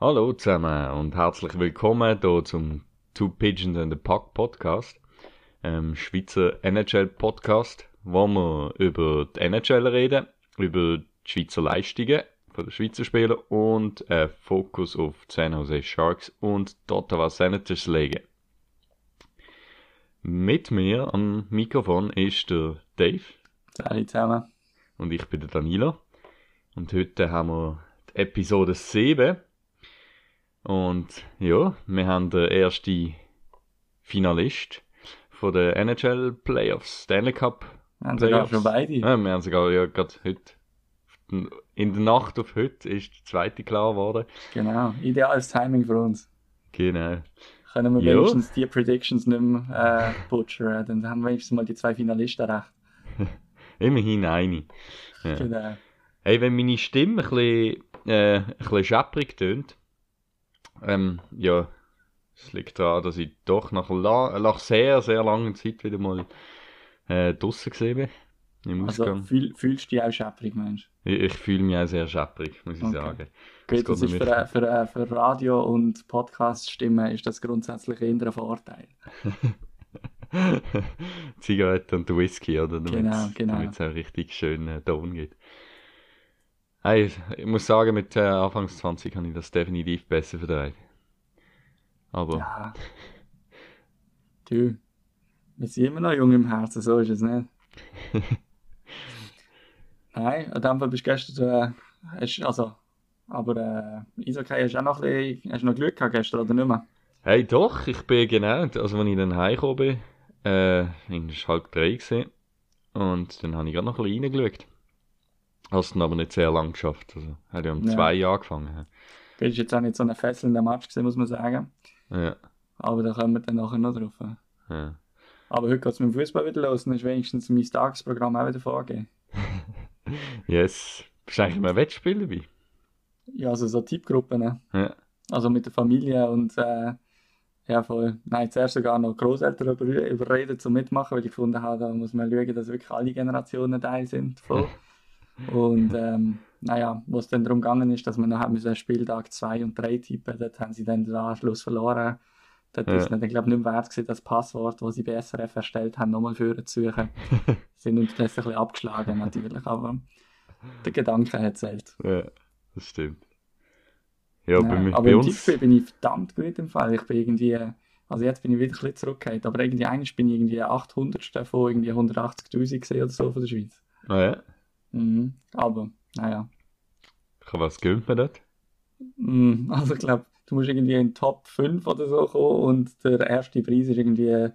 Hallo zusammen und herzlich willkommen hier zum Two Pigeons and a Puck Podcast, ähm, Schweizer NHL Podcast, wo wir über die NHL reden, über die Schweizer Leistungen von den Schweizer Spielern und einen Fokus auf die San Jose Sharks und die Ottawa Senators legen. Mit mir am Mikrofon ist der Dave. Hallo zusammen. Und ich bin der Danilo. Und heute haben wir die Episode 7 und ja, wir haben den ersten Finalist von den NHL Playoffs, Stanley Cup. Wir haben sogar schon beide. Ja, wir haben sogar ja gerade heute. In der Nacht auf heute ist der zweite klar geworden. Genau, ideales Timing für uns. Genau. Können wir wenigstens die Predictions nicht mehr äh, butchern, dann haben wir wenigstens mal die zwei Finalisten recht. Immerhin eine. Ja. Genau. Hey, wenn meine Stimme ein bisschen, äh, ein bisschen schepprig tönt, ähm, ja, es liegt daran, dass ich doch nach, nach sehr, sehr langer Zeit wieder mal äh, draußen gesehen bin. Im also. Fühl, fühlst du dich auch schepprig, Mensch? Ich, ich fühle mich auch sehr schepprig, muss ich okay. sagen. Gut, das, das ist für, für, für Radio- und Podcast-Stimmen ist das grundsätzlich eher ein Vorteil. Zigarette und Whisky, oder? Damit genau, genau. Damit es auch richtig schön äh, Ton gibt. Hey, ich muss sagen, mit äh, Anfangs 20 habe ich das definitiv besser verdreht. Aber. Ja. Du, wir sind immer noch jung im Herzen, so ist es nicht. Nein, an dem Fall bist du gestern, äh, hast, also, aber äh, Eishockey hast du auch noch, ein bisschen, hast du noch Glück gehabt gestern, oder nicht mehr? Hey, doch, ich bin genau, also als ich dann heimgekommen bin, äh, war halb drei gewesen, und dann habe ich gerade noch ein bisschen reingeschaut. Hast du aber nicht sehr lang geschafft. Also, hat ja um ja. zwei Jahre angefangen. Das ist jetzt auch nicht so ein fesselnder Match gewesen, muss man sagen. Ja. Aber da kommen wir dann nachher noch drauf. Ja. Aber heute geht es mit dem Fußball wieder los und ist wenigstens mein Tagesprogramm auch wieder vorgegeben. yes. Bist du eigentlich immer Wettspiel dabei? Ja, also so Tippgruppen. Ne? Ja. Also mit der Familie und äh, ja, voll. Nein, zuerst sogar noch Großeltern über, überreden zum Mitmachen, weil ich gefunden habe, da muss man schauen, dass wirklich alle Generationen Teil sind. Voll. Und ähm, naja, wo es dann darum gegangen ist, dass wir nachher müssen Spieltag 2 und 3 tippen, dort haben sie dann den Anschluss verloren. Dort ja. ist es glaube nicht mehr wert gewesen, das Passwort, das sie bei SRF erstellt haben, nochmal für zu suchen. sind uns das ein bisschen abgeschlagen natürlich, aber der Gedanke hat zählt. Ja, das stimmt. Ja, ja bei, aber bei im uns... Tippspiel bin ich verdammt gut im Fall. Ich bin irgendwie, also jetzt bin ich wieder ein bisschen zurückgekehrt, aber irgendwie eigentlich bin ich irgendwie 800. von irgendwie 180'000 gesehen oder so von der Schweiz. Ah ja? Mhm. Aber, naja. Was gönnt man dort? Mhm. Also ich glaube, du musst irgendwie in Top 5 oder so kommen und der erste Preis ist irgendwie,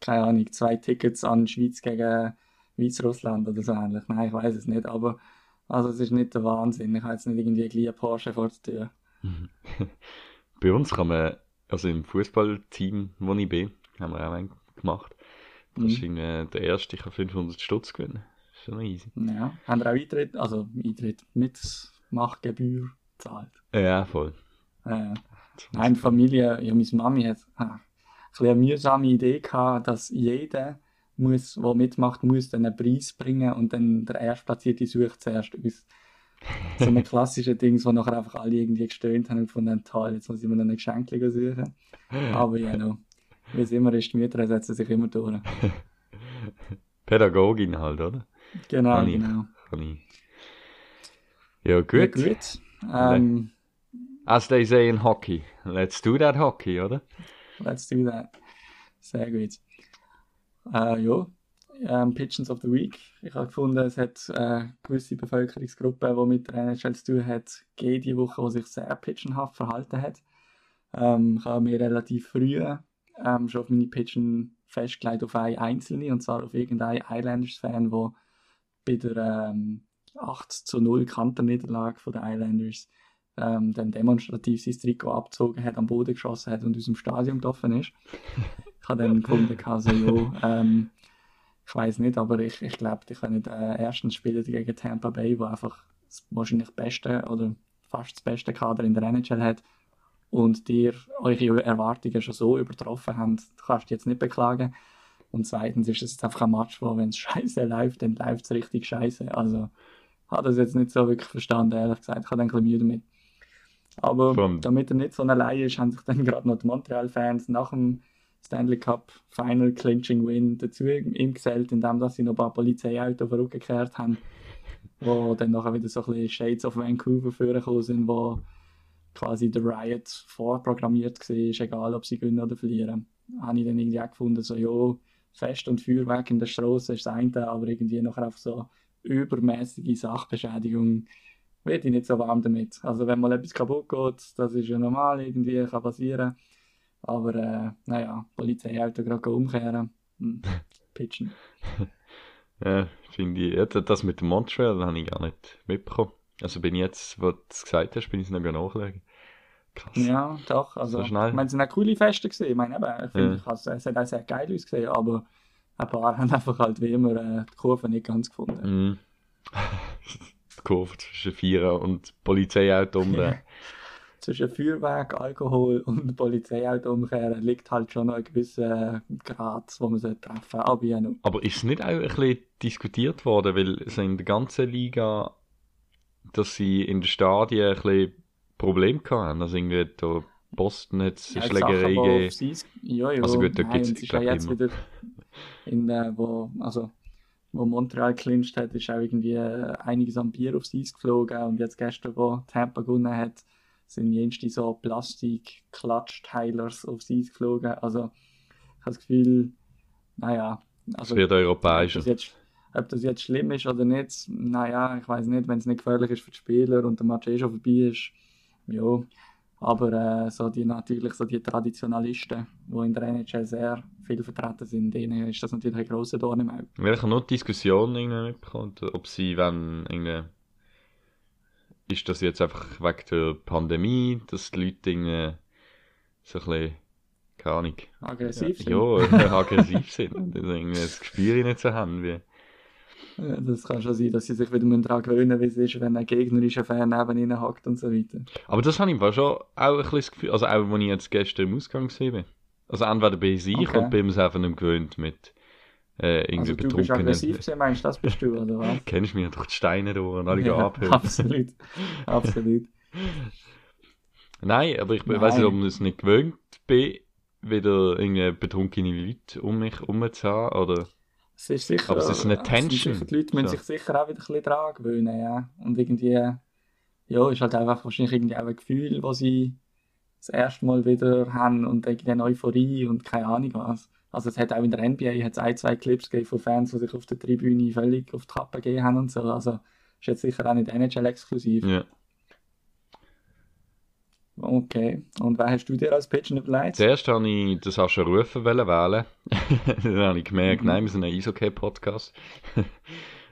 keine Ahnung, zwei Tickets an Schweiz gegen Weißrussland oder so ähnlich. Nein, ich weiß es nicht, aber also es ist nicht der Wahnsinn. Ich habe jetzt nicht irgendwie gleich einen Porsche vor der Tür. Bei uns kann man, also im Fußballteam, wo ich bin, haben wir auch einen gemacht. Das mhm. ist der erste, ich habe 500 Stutz gewinnen schon easy. Ja, haben wir auch Eintritt, also Eintritt mit Machtgebühr gezahlt? Ja, voll. Äh, eine Familie, ja, meine Mami hat äh, eine mühsame Idee gehabt, dass jeder, muss, der mitmacht, muss dann einen Preis bringen und dann der Erstplatzierte sucht zuerst uns. So ein klassisches Ding, wo nachher einfach alle irgendwie gestöhnt haben und von dem Tal, jetzt muss ich mir noch ein Geschenk suchen. Aber ja, no. wie es immer ist, die Mütter setzen sich immer durch. Pädagogin halt, oder? Genau, kann genau. kann ich. Ja, gut. Ja, gut. Um, As they say in hockey, let's do that hockey, oder? Let's do that. Sehr gut. Uh, ja, ähm, Pitchens of the Week. Ich habe gefunden, es hat äh, gewisse Bevölkerungsgruppen, die mit der NHL zu tun hat, diese Woche, die sich sehr pitchenhaft verhalten hat. Ähm, ich habe mir relativ früh ähm, schon auf meine Pitchen festgelegt auf eine einzelne, und zwar auf irgendeinen Islanders-Fan, der bei der ähm, 8 zu 0 Kanterniederlage der Islanders ähm, dann demonstrativ sein Trikot abgezogen hat, am Boden geschossen hat und aus dem Stadion gelaufen ist. ich habe dann gefunden, also, jo, ähm, ich weiß nicht, aber ich, ich glaube, die können den ersten Spieler gegen Tampa Bay, wo einfach das wahrscheinlich beste oder fast das beste Kader in der NHL hat und dir eure Erwartungen schon so übertroffen haben, kannst du jetzt nicht beklagen. Und zweitens ist es jetzt einfach ein Match, wo wenn es scheiße läuft, dann läuft es richtig scheiße. Also hat das jetzt nicht so wirklich verstanden, ehrlich gesagt. Ich habe ein bisschen Mühe damit. Aber Vom- damit er nicht so allein ist, haben sich dann gerade noch die Montreal-Fans nach dem Stanley Cup Final Clinching Win dazu ihm gesellt, indem sie noch ein paar Polizeiautos auf den Rücken gekehrt haben, wo dann nachher wieder so ein bisschen Shades of Vancouver vorgekommen sind, wo quasi der Riot vorprogrammiert war, egal ob sie gewinnen oder verlieren. Habe ich dann irgendwie auch gefunden, so, ja, Fest und Feuerwerk in der Straße ist das eine, aber irgendwie nachher auf so übermäßige Sachbeschädigung werde ich nicht so warm damit. Also wenn mal etwas kaputt geht, das ist ja normal, irgendwie kann passieren. Aber äh, naja, Polizeiauto gerade umkehren, hm, pitchen. Ja, finde ich, ja, das mit dem Montreal habe ich gar nicht mitbekommen. Also bin ich jetzt, wo du es gesagt hast, bin ich es noch nachschauen. Krass. Ja, doch. Also, So schnell? Ich meine, es sind auch coole Feste gewesen. Ich meine, eben, ich finde, Ja. es hat auch sehr geil ausgesehen, aber ein paar haben einfach halt wie immer äh, die Kurve nicht ganz gefunden. Mhm. die Kurve zwischen Vierer und Polizeiauto um den. Zwischen Feuerwerk, Alkohol und Polizeiauto umkehren liegt halt schon noch ein gewisser Grad, wo man treffen Aber ja, noch. Aber ist es nicht auch ein bisschen diskutiert worden, weil so in der ganzen Liga, dass sie in den Stadien ein bisschen Probleme hatten? Also irgendwie da Boston hat es Ja, Schlägerei gegeben. Ja, ja. Also gut, da und es ja jetzt immer. wieder in, äh, wo, also, wo Montreal clinched hat, ist auch irgendwie äh, einiges an Bier aufs Eis geflogen und jetzt gestern, wo Tampa gewonnen hat, sind jenste so Plastik-Klatschteilers aufs Eis geflogen. Also, ich habe das Gefühl, naja, Es also, wird ob europäischer. das, jetzt, ob das jetzt schlimm ist oder nicht, naja, ich weiß nicht, wenn es nicht gefährlich ist für die Spieler und der Match eh schon vorbei ist, ja. Aber äh, so die natürlich so die Traditionalisten, die in der NHL sehr viel vertreten sind, denen ist das natürlich ein grosser Dorn im Auge. Ich habe nur die Diskussion mitbekommen, ob sie, wenn irgendwie, ist das jetzt einfach wegen der Pandemie, dass die Leute irgendwie so ein bisschen, keine Ahnung, Aggressiv sind. ja, aggressiv sind irgendwie das Gespür nicht so haben wie. Ja, Das kann schon sein, dass sie sich wieder daran gewöhnen wie es ist, wenn ein gegnerischer Fan neben ihnen hackt und so weiter. Aber das habe ich im schon auch ein bisschen das Gefühl, also auch als ich jetzt gestern im Ausgang gesehen bin. Also entweder bin ich Okay. und bin es einfach nicht gewöhnt mit äh, irgendwie Also du bist betrunkenen. aggressiv gewesen, meinst du, das bist du, oder was? Kennst du mich durch die Steine durch und alle ja, Ja, abhören. absolut. Absolut. Nein, aber ich Nein. weiß nicht, ob ich es nicht gewöhnt bin, wieder irgendwie betrunkene Leute um mich herum zu haben. Oder Es ist sicher, Aber es ist eine äh, Tension. Sicher, die Leute müssen So. sich sicher auch wieder ein bisschen dran gewöhnen, ja. Und irgendwie, ja, ist halt einfach wahrscheinlich irgendwie auch ein Gefühl, das sie das erste Mal wieder haben und irgendwie eine Euphorie und keine Ahnung was. Also es hat auch in der NBA hat's ein, zwei Clips gegeben von Fans, die sich auf der Tribüne völlig auf die Kappe gegeben haben und so. Also ist jetzt sicher auch nicht NHL exklusiv. ja. Okay. Und wer hast du dir als Pitcher überlegt? Zuerst habe ich das Sascha Rufen wollen wählen. dann habe ich gemerkt, Mhm. nein, wir sind ein Eishockey-Podcast.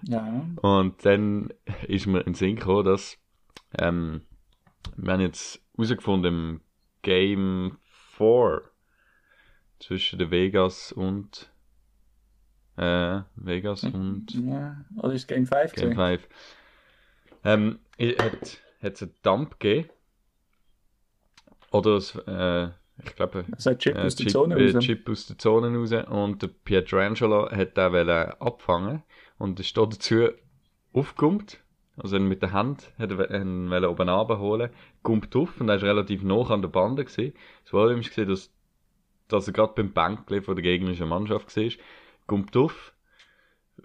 Ja. Und dann ist mir in den Sinn gekommen, dass ähm, wir haben jetzt herausgefunden im Game 4 zwischen den Vegas und äh, Vegas und ja. Oder ist es Game 5 Game gewesen? 5 ähm, es hat es einen Dump gegeben oder es, äh, ich glaube Also ein Chip äh, aus der Zone äh, raus. Chip aus der Zone raus und der Pietrangelo hat den wollen abfangen und ist da dazu aufgekommen. Also mit der Hand hat er ihn oben runterholen, kommt auf und er ist relativ nah an der Bande gewesen. Das Problem gesehen, dass, dass er gerade beim Bänkle von der gegnerischen Mannschaft war. Kommt auf,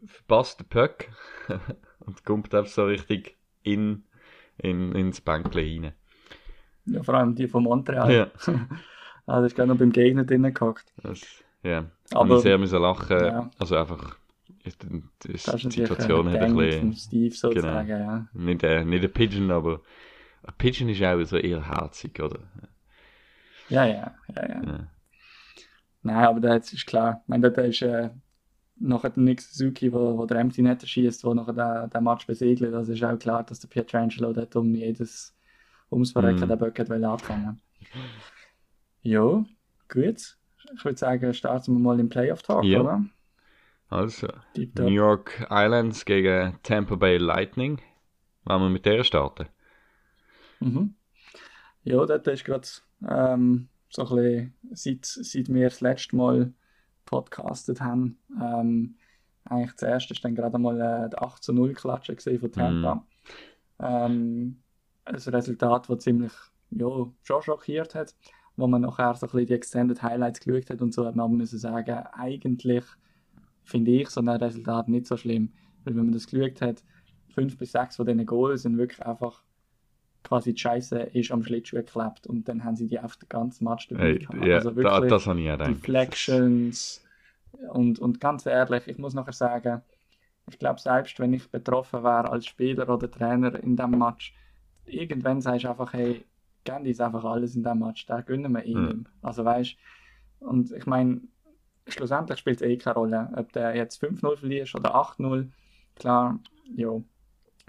verpasst den Puck und kommt einfach so richtig in, in, ins Bänkle rein. Ja, vor allem die von Montreal. Ja. Ah, das ist gerade noch beim Gegner drinnen gehackt. Ja, Aber- ich sehr müssen lachen. Ja. Also einfach, ist, ist die Situation hat ein bisschen, Steve sozusagen, ja. nicht, äh, nicht ein Pigeon, aber ein Pigeon ist auch so eher herzig, oder? Ja, ja, ja, ja. Ja. Nein, aber das ist klar. Ich meine, da ist äh, nachher der Nick Suzuki, wo, wo der Empty Netter schießt, wo nachher den, den Match besegelt. Also ist auch klar, dass der Pietrangelo dort um jedes ums Verrecken Mhm. den Böck hat wollen anfangen. Ja, gut. Ich würde sagen, starten wir mal im Playoff-Talk, Ja. oder? Also. New York Islands gegen Tampa Bay Lightning. Wollen wir mit der starten? Mhm. Ja, dort ist gerade ähm, so ein bisschen, seit, seit wir das letzte Mal podcastet haben. Ähm, eigentlich erste war dann gerade mal äh, der 8 zu 0 Klatsche von Tampa. Mm. Ähm, ein Resultat, das ziemlich ja, schon schockiert hat, wo man nachher so ein bisschen die Extended Highlights geschaut hat und so hat man müssen sagen, eigentlich finde ich so ein Resultat nicht so schlimm, weil wenn man das geschaut hat, fünf bis sechs von diesen Goals sind wirklich einfach quasi die Scheiße ist am Schlittschuh geklebt und dann haben sie die auf den ganzen Match dabei hey, ja, also wirklich da, das habe ich ja Deflections und, und ganz ehrlich, ich muss nachher sagen, ich glaube, selbst wenn ich betroffen wäre als Spieler oder Trainer in dem Match, irgendwann sagst du einfach, hey, Gandhi ist einfach alles in dem Match, da gönnen wir ihm. Mhm. Also weißt und ich meine, schlussendlich spielt es eh keine Rolle, ob der jetzt 5-0 verlierst oder 8-0. Klar, ja,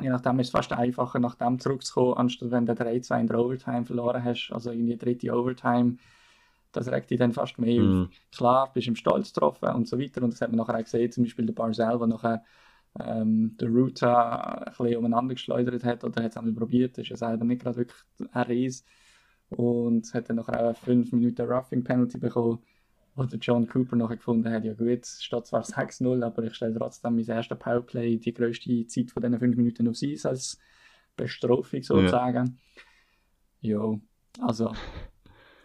je nachdem ist es fast einfacher, nach dem zurückzukommen, anstatt wenn du 3-2 in der Overtime verloren hast, also in die dritte Overtime. Das regt dich dann fast mehr mhm. auf. Klar, bist du im Stolz getroffen und so weiter. Und das hat man nachher auch gesehen, zum Beispiel der Barzell, der nachher ähm, der Ruta ein bisschen umeinander geschleudert hat oder hat es einmal probiert, ist ja selber nicht gerade wirklich ein Ries und hat dann nachher auch eine 5 Minuten Roughing Penalty bekommen, wo der John Cooper nachher gefunden hat, ja gut, steht zwar 6-0, aber ich stelle trotzdem mein erstes Powerplay die größte Zeit von diesen 5 Minuten aufs Eis als Bestrafung sozusagen. Ja, ja also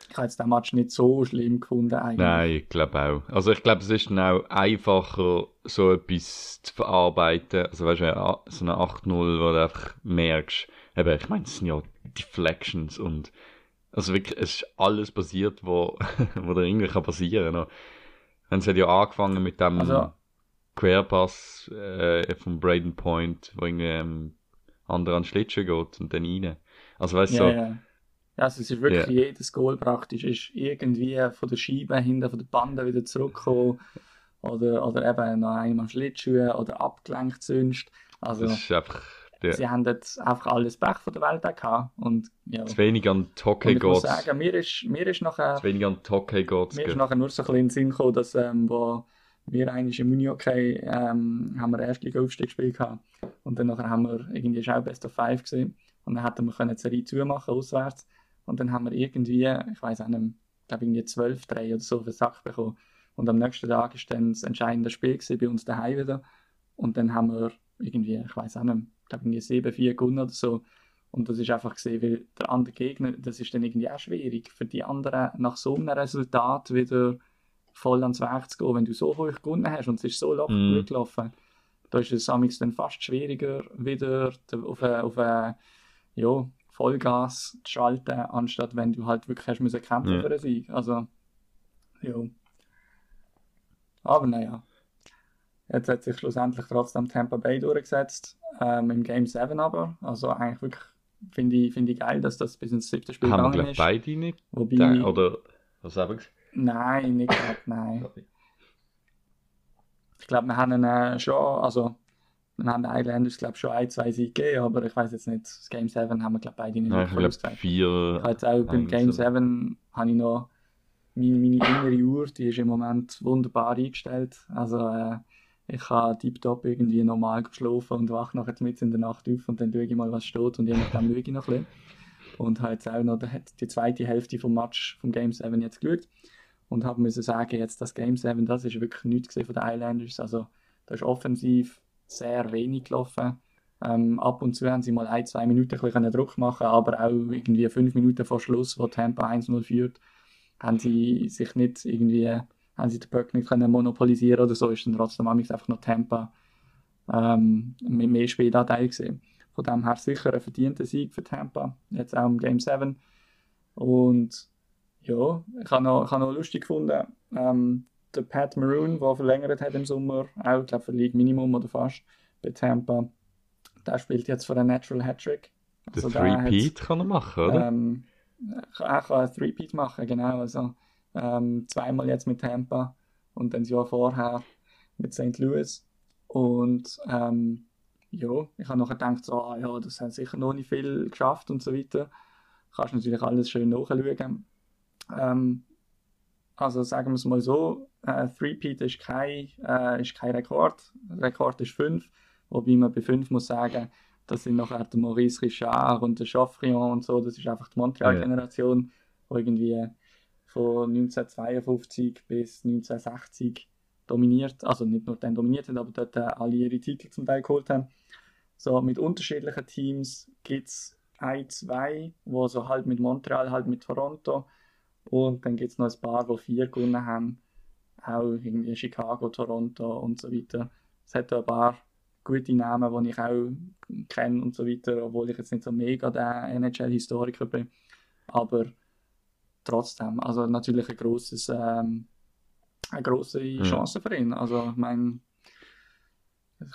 ich habe jetzt den Match nicht so schlimm gefunden eigentlich. Nein, ich glaube auch. Also ich glaube, es ist dann auch einfacher, so etwas zu verarbeiten. Also weißt du, so eine 8-0, wo du einfach merkst, eben, ich meine, es sind ja Deflections und also wirklich, es ist alles passiert, wo, wo da irgendwie kann passieren kann. Es hat ja angefangen mit dem also, Querpass äh, von Braden Point, wo irgendwie ähm, andere an den Schlittschuh geht und dann rein. Also weißt du, ja, so, ja also es ist wirklich yeah. jedes Goal praktisch ist irgendwie von der Scheibe hinten, von der Bande wieder zurückgekommen oder, oder eben noch einmal Schlittschuhe oder abgelenkt sonst. Also, das ist einfach, ja. sie haben jetzt einfach alles Pech von der Welt gehabt und ja. Zu wenig an Toke geht. Ich muss sagen, mir ist, mir ist nachher... Zu wenig an Toke geht. Mir ist nachher nur so ein bisschen in den Sinn gekommen, dass ähm, wo wir eigentlich im Unihockey ähm, haben wir Erstliga-Aufstieg gespielt gehabt und dann nachher haben wir irgendwie schon Best of Five gesehen und dann hätten wir können die Serie zumachen auswärts und dann haben wir irgendwie, ich weiß auch nicht, ich glaube irgendwie 12, 3 oder so den Sack bekommen. Und am nächsten Tag war dann das entscheidende Spiel bei uns daheim wieder. Und dann haben wir irgendwie, ich weiß auch nicht, ich glaube irgendwie 7, 4 gewonnen oder so. Und das ist einfach gesehen, weil der andere Gegner, das ist dann irgendwie auch schwierig für die anderen nach so einem Resultat wieder voll ans Werk zu gehen, wenn du so hoch gewonnen hast und es ist so locker mm. gelaufen. Da ist es dann fast schwieriger, wieder auf eine, auf eine ja, Vollgas zu schalten, anstatt wenn du halt wirklich hast müssen kämpfen ja. für einen Sieg. Also, ja. Aber naja. Jetzt hat sich schlussendlich trotzdem Tampa Bay durchgesetzt, ähm, im Game 7 aber. Also eigentlich wirklich finde ich, find ich geil, dass das bis ins siebte Spiel Haben gegangen ist. Haben beide nicht? Wobei, oder was haben wir Nein, nicht gerade, nein. Ich glaube, wir haben äh, schon, also wir haben den Islanders, glaube ich, schon ein, zwei Siege gegeben, aber ich weiß jetzt nicht, das Game 7 haben wir, glaube beide nicht Nein, ich glaube vier. Ich jetzt auch beim Game 7 habe ich noch meine, meine innere Uhr, die ist im Moment wunderbar eingestellt. Also äh, ich kann tiptop irgendwie normal geschlafen und wache nachher mit in der Nacht auf und dann schaue ich mal, was steht und je nachdem schaue ich noch ein bisschen. Und habe jetzt auch noch die zweite Hälfte vom Match vom Game 7 jetzt geschaut und habe müssen sagen, jetzt das Game 7, das ist wirklich nichts von den Islanders. Also da ist offensiv sehr wenig gelaufen. Ähm, ab und zu haben sie mal ein, zwei Minuten ein bisschen Druck machen aber auch irgendwie fünf Minuten vor Schluss, wo Tampa 1-0 führt, haben sie sich nicht irgendwie, haben sie den Puck nicht können monopolisieren oder so, ist dann trotzdem einfach noch Tampa ähm, mit mehr Spielanteil gesehen. Von dem her sicher ein verdienter Sieg für Tampa, jetzt auch im Game 7. Und ja, ich habe noch, ich habe noch lustig gefunden, ähm, der Pat Maroon, der verlängert hat im Sommer, auch, ich glaube, für League Minimum oder fast, bei Tampa. Der spielt jetzt für einen Natural Hattrick. Also der Three-Peat kann er machen, oder? Ähm, er kann einen Three-Peat machen, genau. Also, ähm, zweimal jetzt mit Tampa und das Jahr vorher mit St. Louis. Und ähm, ja, ich habe nachher gedacht, so, ah, ja, das hat sicher noch nicht viel geschafft und so weiter. Kannst natürlich alles schön nachschauen. Ähm, also sagen wir es mal so, äh, Three-Peat ist kein, äh, ist kein Rekord. Rekord ist 5. Wobei man bei 5 muss sagen, das sind nachher der Maurice Richard und der Chaffrion und so. Das ist einfach die Montreal-Generation, ja. wo irgendwie von 1952 bis 1960 dominiert, also nicht nur dann dominiert haben, aber dort äh, alle ihre Titel zum Teil geholt haben. So, mit unterschiedlichen Teams gibt es ein, zwei, wo so halt mit Montreal, halt mit Toronto und dann gibt es noch ein paar, die vier gewonnen haben, auch irgendwie Chicago, Toronto und so weiter. Es hat ein paar gute Namen, die ich auch kenne und so weiter, obwohl ich jetzt nicht so mega der NHL-Historiker bin. Aber trotzdem, also natürlich ein grosses, ähm, eine grosse Chance für ihn. Also ich meine,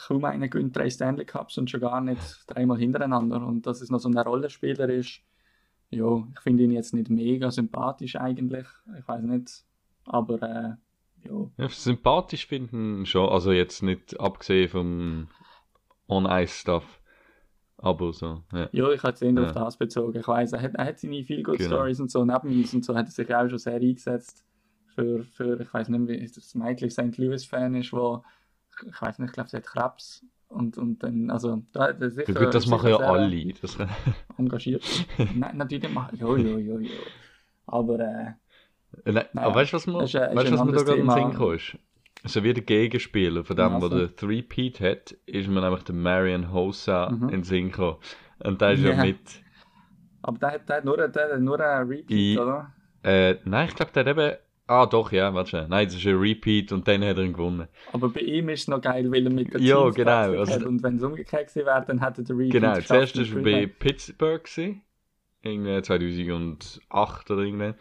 kaum einer gönnt drei Stanley Cups und schon gar nicht dreimal hintereinander. Und dass es noch so ein Rollenspieler ist, ja, ich finde ihn jetzt nicht mega sympathisch eigentlich. Ich weiß nicht, aber äh, ja. ja. Sympathisch finden schon, also jetzt nicht abgesehen vom On-Ice-Stuff. Aber so, ja. Ja, ich habe es eher ja. auf das bezogen. Ich weiß, er hat, er hat seine viel Good genau. Stories und so neben uns und so hat er sich auch schon sehr eingesetzt für, für ich weiß nicht, wie das Mädchen St. Louis-Fan ist, wo ich weiß nicht, ich glaube, sie hat Krebs und, und dann, also, da, das, sicher, ja, gut, das machen ja alle. Das... engagiert. Nein, natürlich machen, jo, jo, jo, jo. Aber, äh, Nein, naja, aber weißt du, was, man, weißt, weißt, was mir da gerade im Sinn kommt? So wie der Gegenspieler von dem, ja, der den Three-Peat hat, ist mir nämlich der Marion Hossa mhm. in den Sinn gekommen. Und der ist yeah. ja mit. Aber der hat, der hat nur, der hat nur einen Repeat, I, oder? Äh, nein, ich glaube, der hat eben Ah, doch, ja, warte schon. Nein, das ist ein Repeat und dann hat er ihn gewonnen. Aber bei ihm ist es noch geil, weil er mit der Ja, genau. Also, und wenn es umgekehrt gewesen wäre, dann hätte der Repeat Genau, zuerst war er bei Pittsburgh, gewesen, irgendwie 2008 oder irgendwann.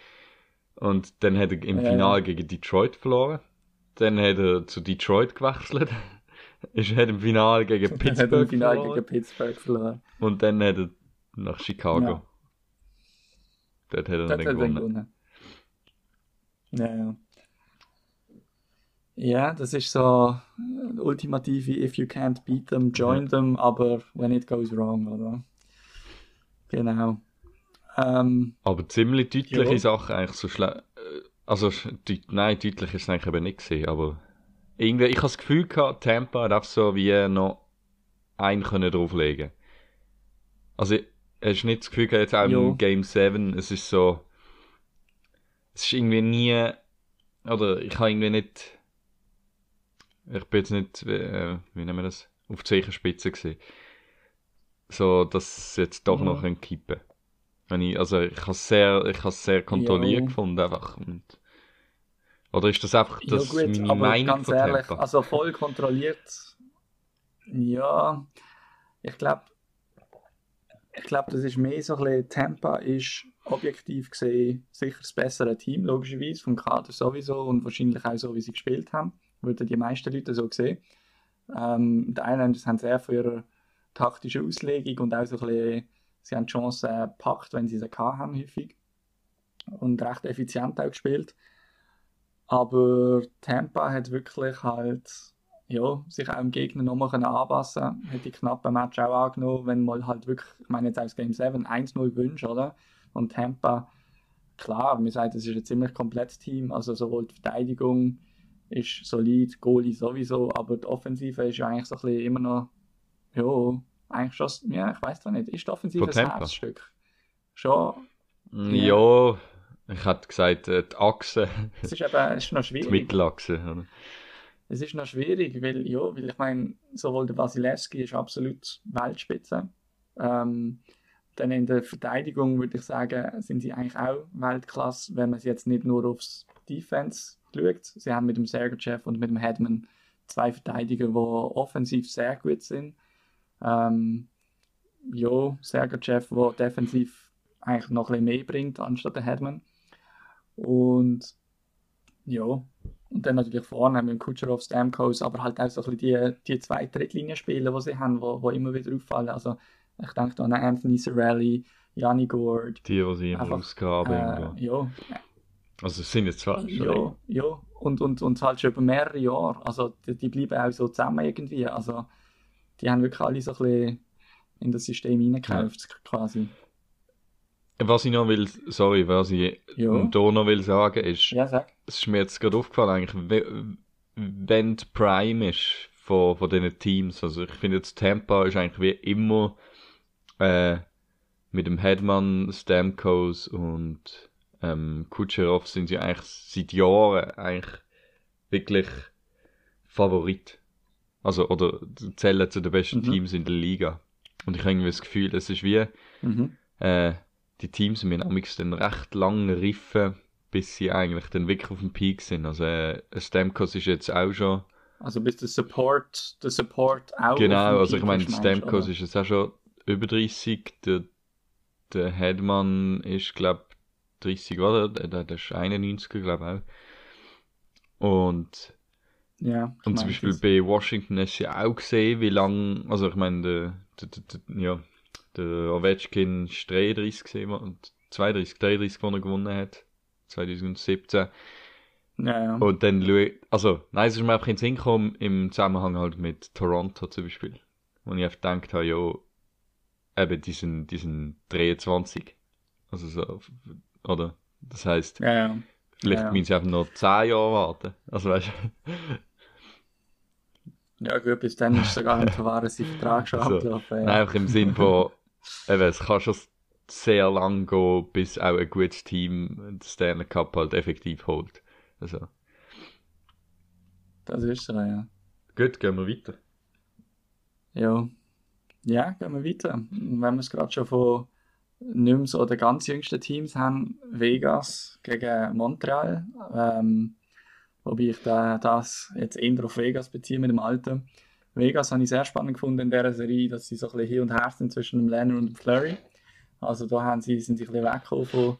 Und dann hat er im ja, Finale gegen Detroit verloren. Dann hat er zu Detroit gewechselt. ist hat im Finale gegen Pittsburgh er im Finale verloren. gegen Pittsburgh verloren. Und dann hat er nach Chicago. Ja. Dort hat er dann gewonnen. gewonnen. Ja, ja. Ja, das ist so ultimative If you can't beat them, join ja. them, aber when it goes wrong, oder? Genau. Ähm, aber ziemlich deutliche ja. Sachen eigentlich so schlecht. Also, nein, deutlich ist es eigentlich eben nicht gesehen, aber irgendwie, ich habe das Gefühl gehabt, Tampa hat so wie noch einen können drauflegen Also, hast du nicht das Gefühl gehabt, jetzt auch im Game 7, es ist so, es ist irgendwie nie, oder ich habe irgendwie nicht, ich bin jetzt nicht, äh, wie nennen wir das, auf die Zeichenspitze gesehen. So, dass es jetzt doch mhm. noch ein kippen wenn ich, also ich habe es sehr, ich habe sehr kontrolliert ja. gefunden einfach. Und, oder ist das einfach das ja, gut, meine aber Meinung ganz ehrlich, also voll kontrolliert, ja, ich glaube, ich glaube, das ist mehr so ein bisschen, Tampa ist objektiv gesehen sicher das bessere Team, logischerweise, vom Kader sowieso und wahrscheinlich auch so, wie sie gespielt haben, würden die meisten Leute so sehen. Ähm, die Islanders haben sehr für ihre taktische Auslegung und auch so ein bisschen, sie haben die Chance gepackt, wenn sie sie haben, häufig. Und recht effizient auch gespielt. Aber Tampa hat wirklich halt ja, sich auch im Gegner nochmal anpassen können. Hat die knappen Match auch angenommen, wenn man halt wirklich, ich meine jetzt aus Game 7 1-0 wünscht, oder? Und Tampa, klar, wir sagen, das ist ein ziemlich komplettes Team, also sowohl die Verteidigung ist solid, Goalie sowieso, aber die Offensive ist ja eigentlich so ein bisschen immer noch, ja, eigentlich schon, ja, ich weiß doch nicht, ist die Offensive ein Herzstück? Schon? Ja. ja, ich hätte gesagt, äh, die Achse. Es ist eben, es ist noch schwierig. Die Mittelachse, oder? Es ist noch schwierig, weil, ja, weil ich meine, sowohl der Wasilewski ist absolut Weltspitze. Ähm, dann in der Verteidigung würde ich sagen, sind sie eigentlich auch Weltklasse, wenn man es jetzt nicht nur aufs Defense schaut. Sie haben mit dem Sergachev und mit dem Hedman zwei Verteidiger, die offensiv sehr gut sind. Ähm, ja, Sergachev, der defensiv eigentlich noch ein bisschen mehr bringt, anstatt der Hedman. Und ja, und dann natürlich vorne mit Kucherov, Stamkos, aber halt auch so ein bisschen die, die zwei Drittlinien-Spiele, die sie haben, die immer wieder auffallen. Also ich denke da an Anthony Cirelli, Janni Gord. Die, die sie immer ausgraben. Äh, ja. Also es sind jetzt zwar Ja, ja. Und, und, und halt schon über mehrere Jahre. Also die, die bleiben auch so zusammen irgendwie. Also die haben wirklich alle so ein bisschen in das System reingekauft, ja. quasi. Was ich noch will, sorry, was ich ja. da noch will sagen ist, ja, sag. es ist mir jetzt gerade aufgefallen, eigentlich, wenn die Prime ist von, von diesen Teams, also ich finde jetzt Tampa ist eigentlich wie immer äh, mit dem Headman, Stamkos und ähm, Kutscherow sind sie eigentlich seit Jahren eigentlich wirklich Favorit. Also, oder zählen zu den besten Mhm. Teams in der Liga. Und ich habe irgendwie das Gefühl, es ist wie, Mhm. äh, die Teams müssen amigs dann recht lange riffen, bis sie eigentlich dann wirklich auf dem Peak sind. Also, äh, Stamkos ist jetzt auch schon, Also bis der Support, der Support auch. genau, also ich meine, Stamkos ist jetzt auch schon über 30, der, der Headman ist, glaube 30, oder? Der, der ist 91, glaube auch. Und Ja, Und zum Beispiel das- bei Washington hast du ja auch gesehen, wie lang, also ich meine, der, der, der, ja, der Ovechkin ist 33 gesehen und 32, 33, wo er gewonnen hat, 2017. Ja, ja. Und dann also, nein, es ist mir einfach in den Sinn gekommen, im Zusammenhang halt mit Toronto zum Beispiel. Wo ich einfach gedacht habe, ja, eben, die sind, die sind 23. Also so, oder? Das heisst, ja, ja. vielleicht Ja, ja. müssen sie einfach noch 10 Jahre warten. Also weißt du. Ja gut, bis dann ist sogar ein Tavares sein Vertrag schon Also, abgelaufen. Ja. Nein, einfach im Sinn von, eben, es kann schon sehr lang gehen, bis auch ein gutes Team den Stanley Cup halt effektiv holt. Also, Das ist so, ja. gut, gehen wir weiter. Ja. Ja, gehen wir weiter. Wenn wir es gerade schon von nicht mehr so den ganz jüngsten Teams haben, Vegas gegen Montreal. Ähm, wobei ich da, das jetzt eher auf Vegas beziehe mit dem Alten. Vegas habe ich sehr spannend gefunden in dieser Serie, dass sie so ein bisschen hin und her sind zwischen dem Leonard und dem Flurry. Also da haben sie, sind sie ein bisschen weggekommen von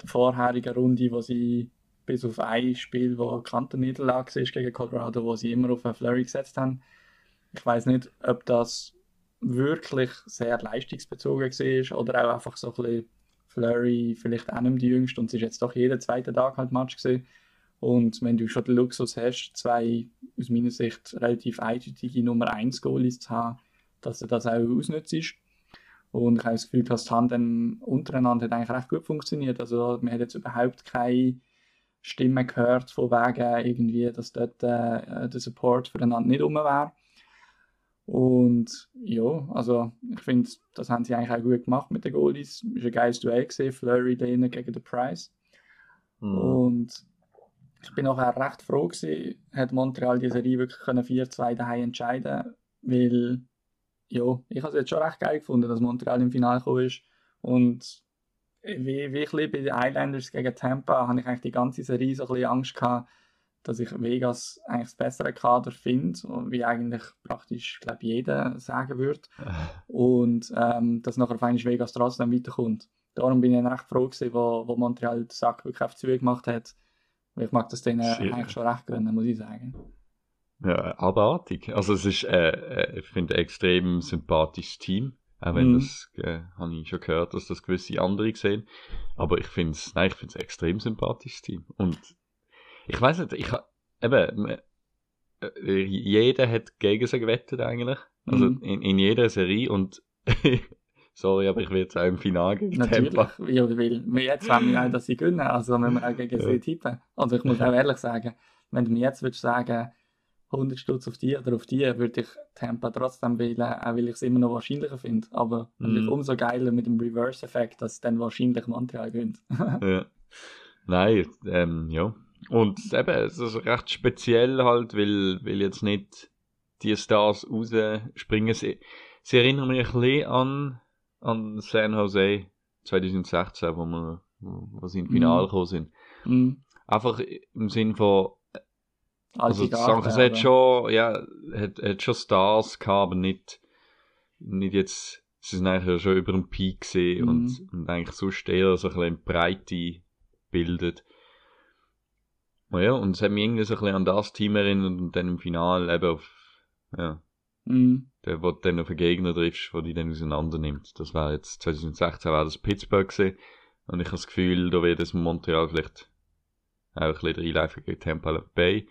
der vorherigen Runde, wo sie bis auf ein Spiel, wo eine Kanterniederlage war gegen Colorado, wo sie immer auf einen Flurry gesetzt haben. Ich weiß nicht, ob das wirklich sehr leistungsbezogen war oder auch einfach so ein bisschen Flurry vielleicht auch nicht die jüngste und es ist jetzt doch jeden zweiten Tag halt Match gesehen. Und wenn du schon den Luxus hast, zwei aus meiner Sicht relativ eindeutige Nummer 1 Goalies zu haben, dass du das auch ausnutzt. Und ich habe das Gefühl, dass das Tandem untereinander hat eigentlich recht gut funktioniert. Also man hat jetzt überhaupt keine Stimmen gehört von wegen irgendwie, dass dort äh, der Support füreinander nicht rum wäre. Und ja, also ich finde, das haben sie eigentlich auch gut gemacht mit den Goalies. Es war ein geiles Duell gesehen, Flurry gegen den Price. Mhm. Und ich bin nachher recht froh gewesen, hat Montreal die Serie wirklich können 4-2 daheim entscheiden weil ja, ich habe es jetzt schon recht geil gefunden, dass Montreal im Finale gekommen ist und wie, wie ich bei den Islanders gegen Tampa habe ich eigentlich die ganze Serie so ein bisschen Angst gehabt, dass ich Vegas eigentlich das bessere Kader finde, wie eigentlich praktisch, glaube jeder sagen würde und ähm, dass nachher einmal Vegas trotzdem weiterkommt. Darum bin ich recht froh gewesen, wo, wo Montreal den Sack wirklich auf Züge gemacht hat. Ich mag das denen Shit. eigentlich schon recht gönnen, muss ich sagen. Ja, abartig. Also es ist, äh, äh, ich finde, ein extrem sympathisches Team. Auch wenn Mhm. das, äh, habe ich schon gehört, dass das gewisse andere sehen. Aber ich finde es, nein, ich finde es ein extrem sympathisches Team. Und ich weiß nicht, ich eben, äh, jeder hat gegen sie gewettet eigentlich. Also Mhm. in, in jeder Serie und sorry, aber ich will jetzt auch im Finale gegen Natürlich, Tampa. ja, weil wir jetzt wollen wir auch, dass sie gewinnen, also wenn wir auch gegen sie tippen. Also ich muss auch ehrlich sagen, wenn du mir jetzt würdest sagen, 100 Stutz auf die oder auf die, würde ich Tampa trotzdem wählen, auch weil ich es immer noch wahrscheinlicher finde. Aber natürlich Mhm. umso geiler mit dem Reverse-Effekt, dass dann wahrscheinlich Montreal gewinnt. Ja. Nein, ähm, ja. Und eben, es ist recht speziell halt, weil, weil jetzt nicht die Stars rausspringen. Sie, sie erinnern mich ein bisschen an, an San Jose 2016, wo wir, wo sie im Finale Mhm. gekommen sind. Mhm. Einfach im Sinn von, also San Jose hat schon, ja, hat, hat schon Stars gehabt, aber nicht, nicht jetzt, sie sind eigentlich schon über dem Peak gesehen Mhm. und, und eigentlich sonst eher so ein bisschen in Breite bildet. Ja, und es hat mich irgendwie so ein bisschen an das Team erinnert und dann im Finale eben auf, ja, Mhm. der, wo du dann auf einen Gegner triffst, der die dann auseinander nimmt. Das war jetzt 2016 war das Pittsburgh gewesen. Und ich habe das Gefühl, da wird es Montreal vielleicht auch ein bisschen reinlaufen gegen Tampa Bay.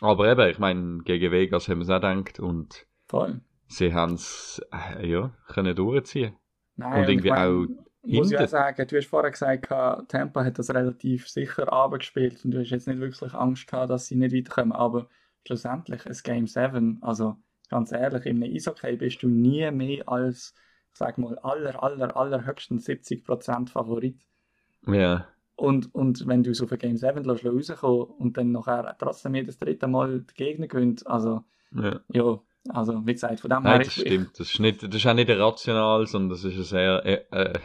Aber eben, ich meine, gegen Vegas haben wir es auch gedacht und Voll. sie haben es, äh, ja, können durchziehen. Nein, Und irgendwie ich mein, auch Muss ich hinten. auch sagen, du hast vorher gesagt, Tampa hat das relativ sicher abgespielt und du hast jetzt nicht wirklich Angst gehabt, dass sie nicht weiterkommen. Aber schlussendlich ein Game 7, also ganz ehrlich, im Eishockey bist du nie mehr als, ich sag mal, aller, aller, aller höchstens 70% Favorit. Ja, Und, und wenn du so für Game 7 rauskommen und dann nachher trotzdem jedes dritte Mal der Gegner gewinnt, also Ja. ja, also wie gesagt, von dem Nein, her, das stimmt. Das ist, nicht, das ist auch nicht irrational, sondern das ist ein sehr, äh, äh,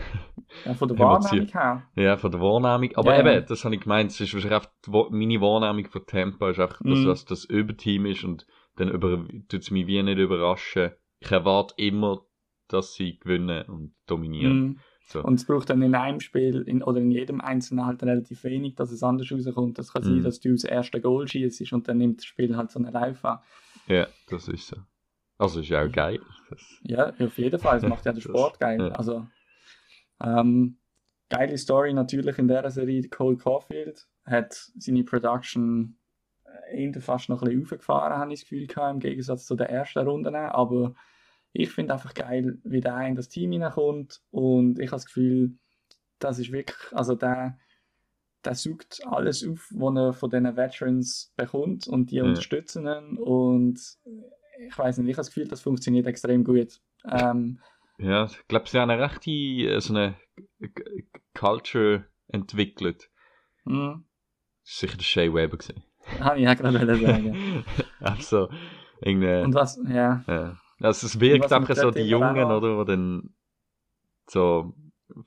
Ja, von der. Wahrnehmung her. ja, von der Wahrnehmung. Aber Ja, eben, das habe ich gemeint, es ist wahrscheinlich die meine Wahrnehmung von Tempo ist einfach, dass Mhm. das das Überteam ist und dann über, tut es mich wie nicht überraschen. Ich erwarte immer, dass sie gewinnen und dominieren. Mhm. So. Und es braucht dann in einem Spiel in, oder in jedem Einzelnen halt relativ wenig, dass es anders rauskommt. Das kann sein, Mhm. dass du das erste Goal schießt und dann nimmt das Spiel halt so einen Lauf an. Ja, das ist so. Also ist ja auch geil. Das, Ja, auf jeden Fall. Es macht ja den Das- Sport geil. ja. Also, ähm, geile Story natürlich in dieser Serie. Cole Caulfield hat seine Production eher fast noch ein bisschen aufgefahren, habe ich das Gefühl gehabt, im Gegensatz zu den ersten Runden. Aber ich finde einfach geil, wie der in das Team hineinkommt und ich habe das Gefühl, das ist wirklich, also der, der sucht alles auf, was er von diesen Veterans bekommt und die Ja. unterstützen ihn und ich weiß nicht, ich habe das Gefühl, das funktioniert extrem gut. Ähm, ja, ich glaube, sie haben eine rechte, äh, so eine Culture entwickelt. mh, Das war sicher der Shea Weber gewesen. habe ich auch gerade sagen. also, irgendwie, Und was, ja, ja. Also es wirkt einfach so die Jungen, oder, die dann so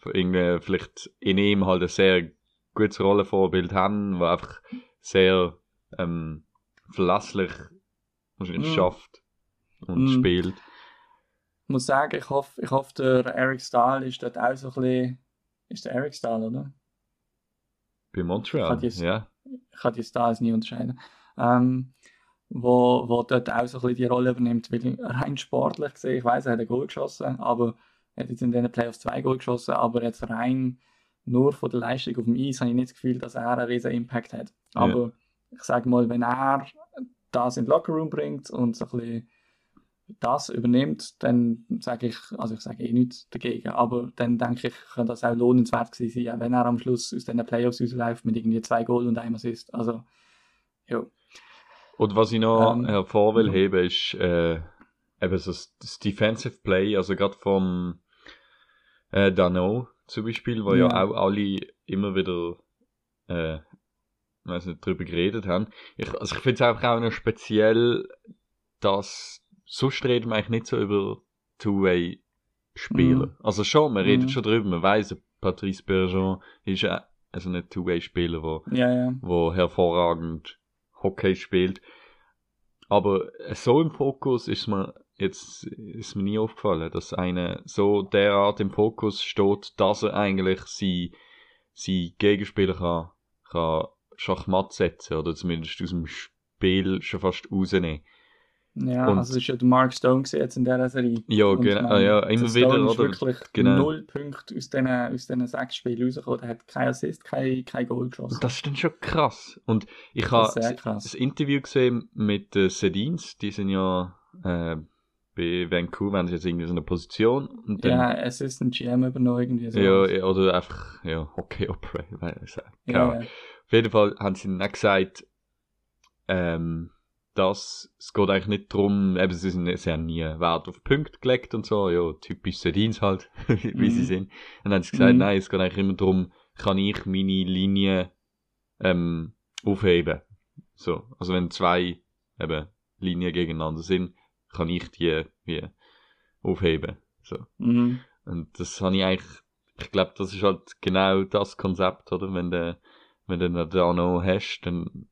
irgendwie vielleicht in ihm halt ein sehr gutes Rollenvorbild haben, wo einfach sehr ähm, verlässlich wahrscheinlich Mhm. schafft und Mhm. spielt. ich muss sagen, ich hoffe, ich hoffe, der Eric Stahl ist dort auch so ein bisschen, ist der Eric Stahl, oder? Bei Montreal, jetzt- ja. Ich kann die Stars nie unterscheiden, ähm, wo, wo dort auch so ein bisschen die Rolle übernimmt, weil rein sportlich gesehen, ich weiß, er hat ein Goal geschossen, aber er hat jetzt in den Playoffs zwei Goal geschossen, aber jetzt rein nur von der Leistung auf dem Eis habe ich nicht das Gefühl, dass er einen riesen Impact hat. Ja. Aber ich sage mal, wenn er das in den Lockerroom bringt und so ein bisschen das übernimmt, dann sage ich, also ich sage eh nichts dagegen, aber dann denke ich, kann das auch lohnenswert gewesen sein, wenn er am Schluss aus den Playoffs rausläuft mit irgendwie zwei Goal und einem Assist. Also, ja. Und was ich noch Ähm, hervor will ja. heben, ist äh, eben so das, das Defensive Play, also gerade vom äh, Dano zum Beispiel, wo ja. Ja. auch alle immer wieder äh, weiß nicht, drüber geredet haben. Ich, also ich finde es einfach auch noch speziell, dass sonst reden wir eigentlich nicht so über Two-Way-Spieler. Mhm. Also schon, man redet Mhm. schon drüber, man weiß, Patrice Bergeron ist ja also ein Two-Way-Spieler, der Ja, ja. wo hervorragend Hockey spielt. Aber so im Fokus ist mir jetzt ist mir nie aufgefallen, dass einer so derart im Fokus steht, dass er eigentlich sie sie Gegenspieler kann, kann Schachmatt setzen oder zumindest aus dem Spiel schon fast rausnehmen. Ja, Und- also es ist ja der Mark Stone jetzt in dieser Serie. Ja, Und genau, man- ja, der immer Stone wieder, ist oder? wirklich Genau. null Punkte aus diesen, aus diesen sechs Spielen rausgekommen. Er hat kein Assist, kein, kein Goal geschossen. Das ist dann schon krass. Und ich habe ist das, Interview gesehen mit den Sedins, die sind ja äh, bei Vancouver, haben sie jetzt irgendwie so eine Position. Und dann, ja, Assistant GM übernommen irgendwie so. Ja, ja, oder einfach, ja, Hockey Operator, ja, ja. Auf jeden Fall haben sie dann auch gesagt, ähm, dass es geht eigentlich nicht darum, eben, sie, sind, sie haben nie Wert auf Punkte gelegt und so, ja, typisch Sedins halt, wie sie Mhm. sind. Und dann haben sie gesagt, Mhm. nein, es geht eigentlich immer darum, kann ich meine Linie ähm, aufheben. So, also wenn zwei eben Linien gegeneinander sind, kann ich die wie aufheben. So. Mhm. Und das habe ich eigentlich, ich glaube, das ist halt genau das Konzept, oder? Wenn du, wenn du da noch hast, dann,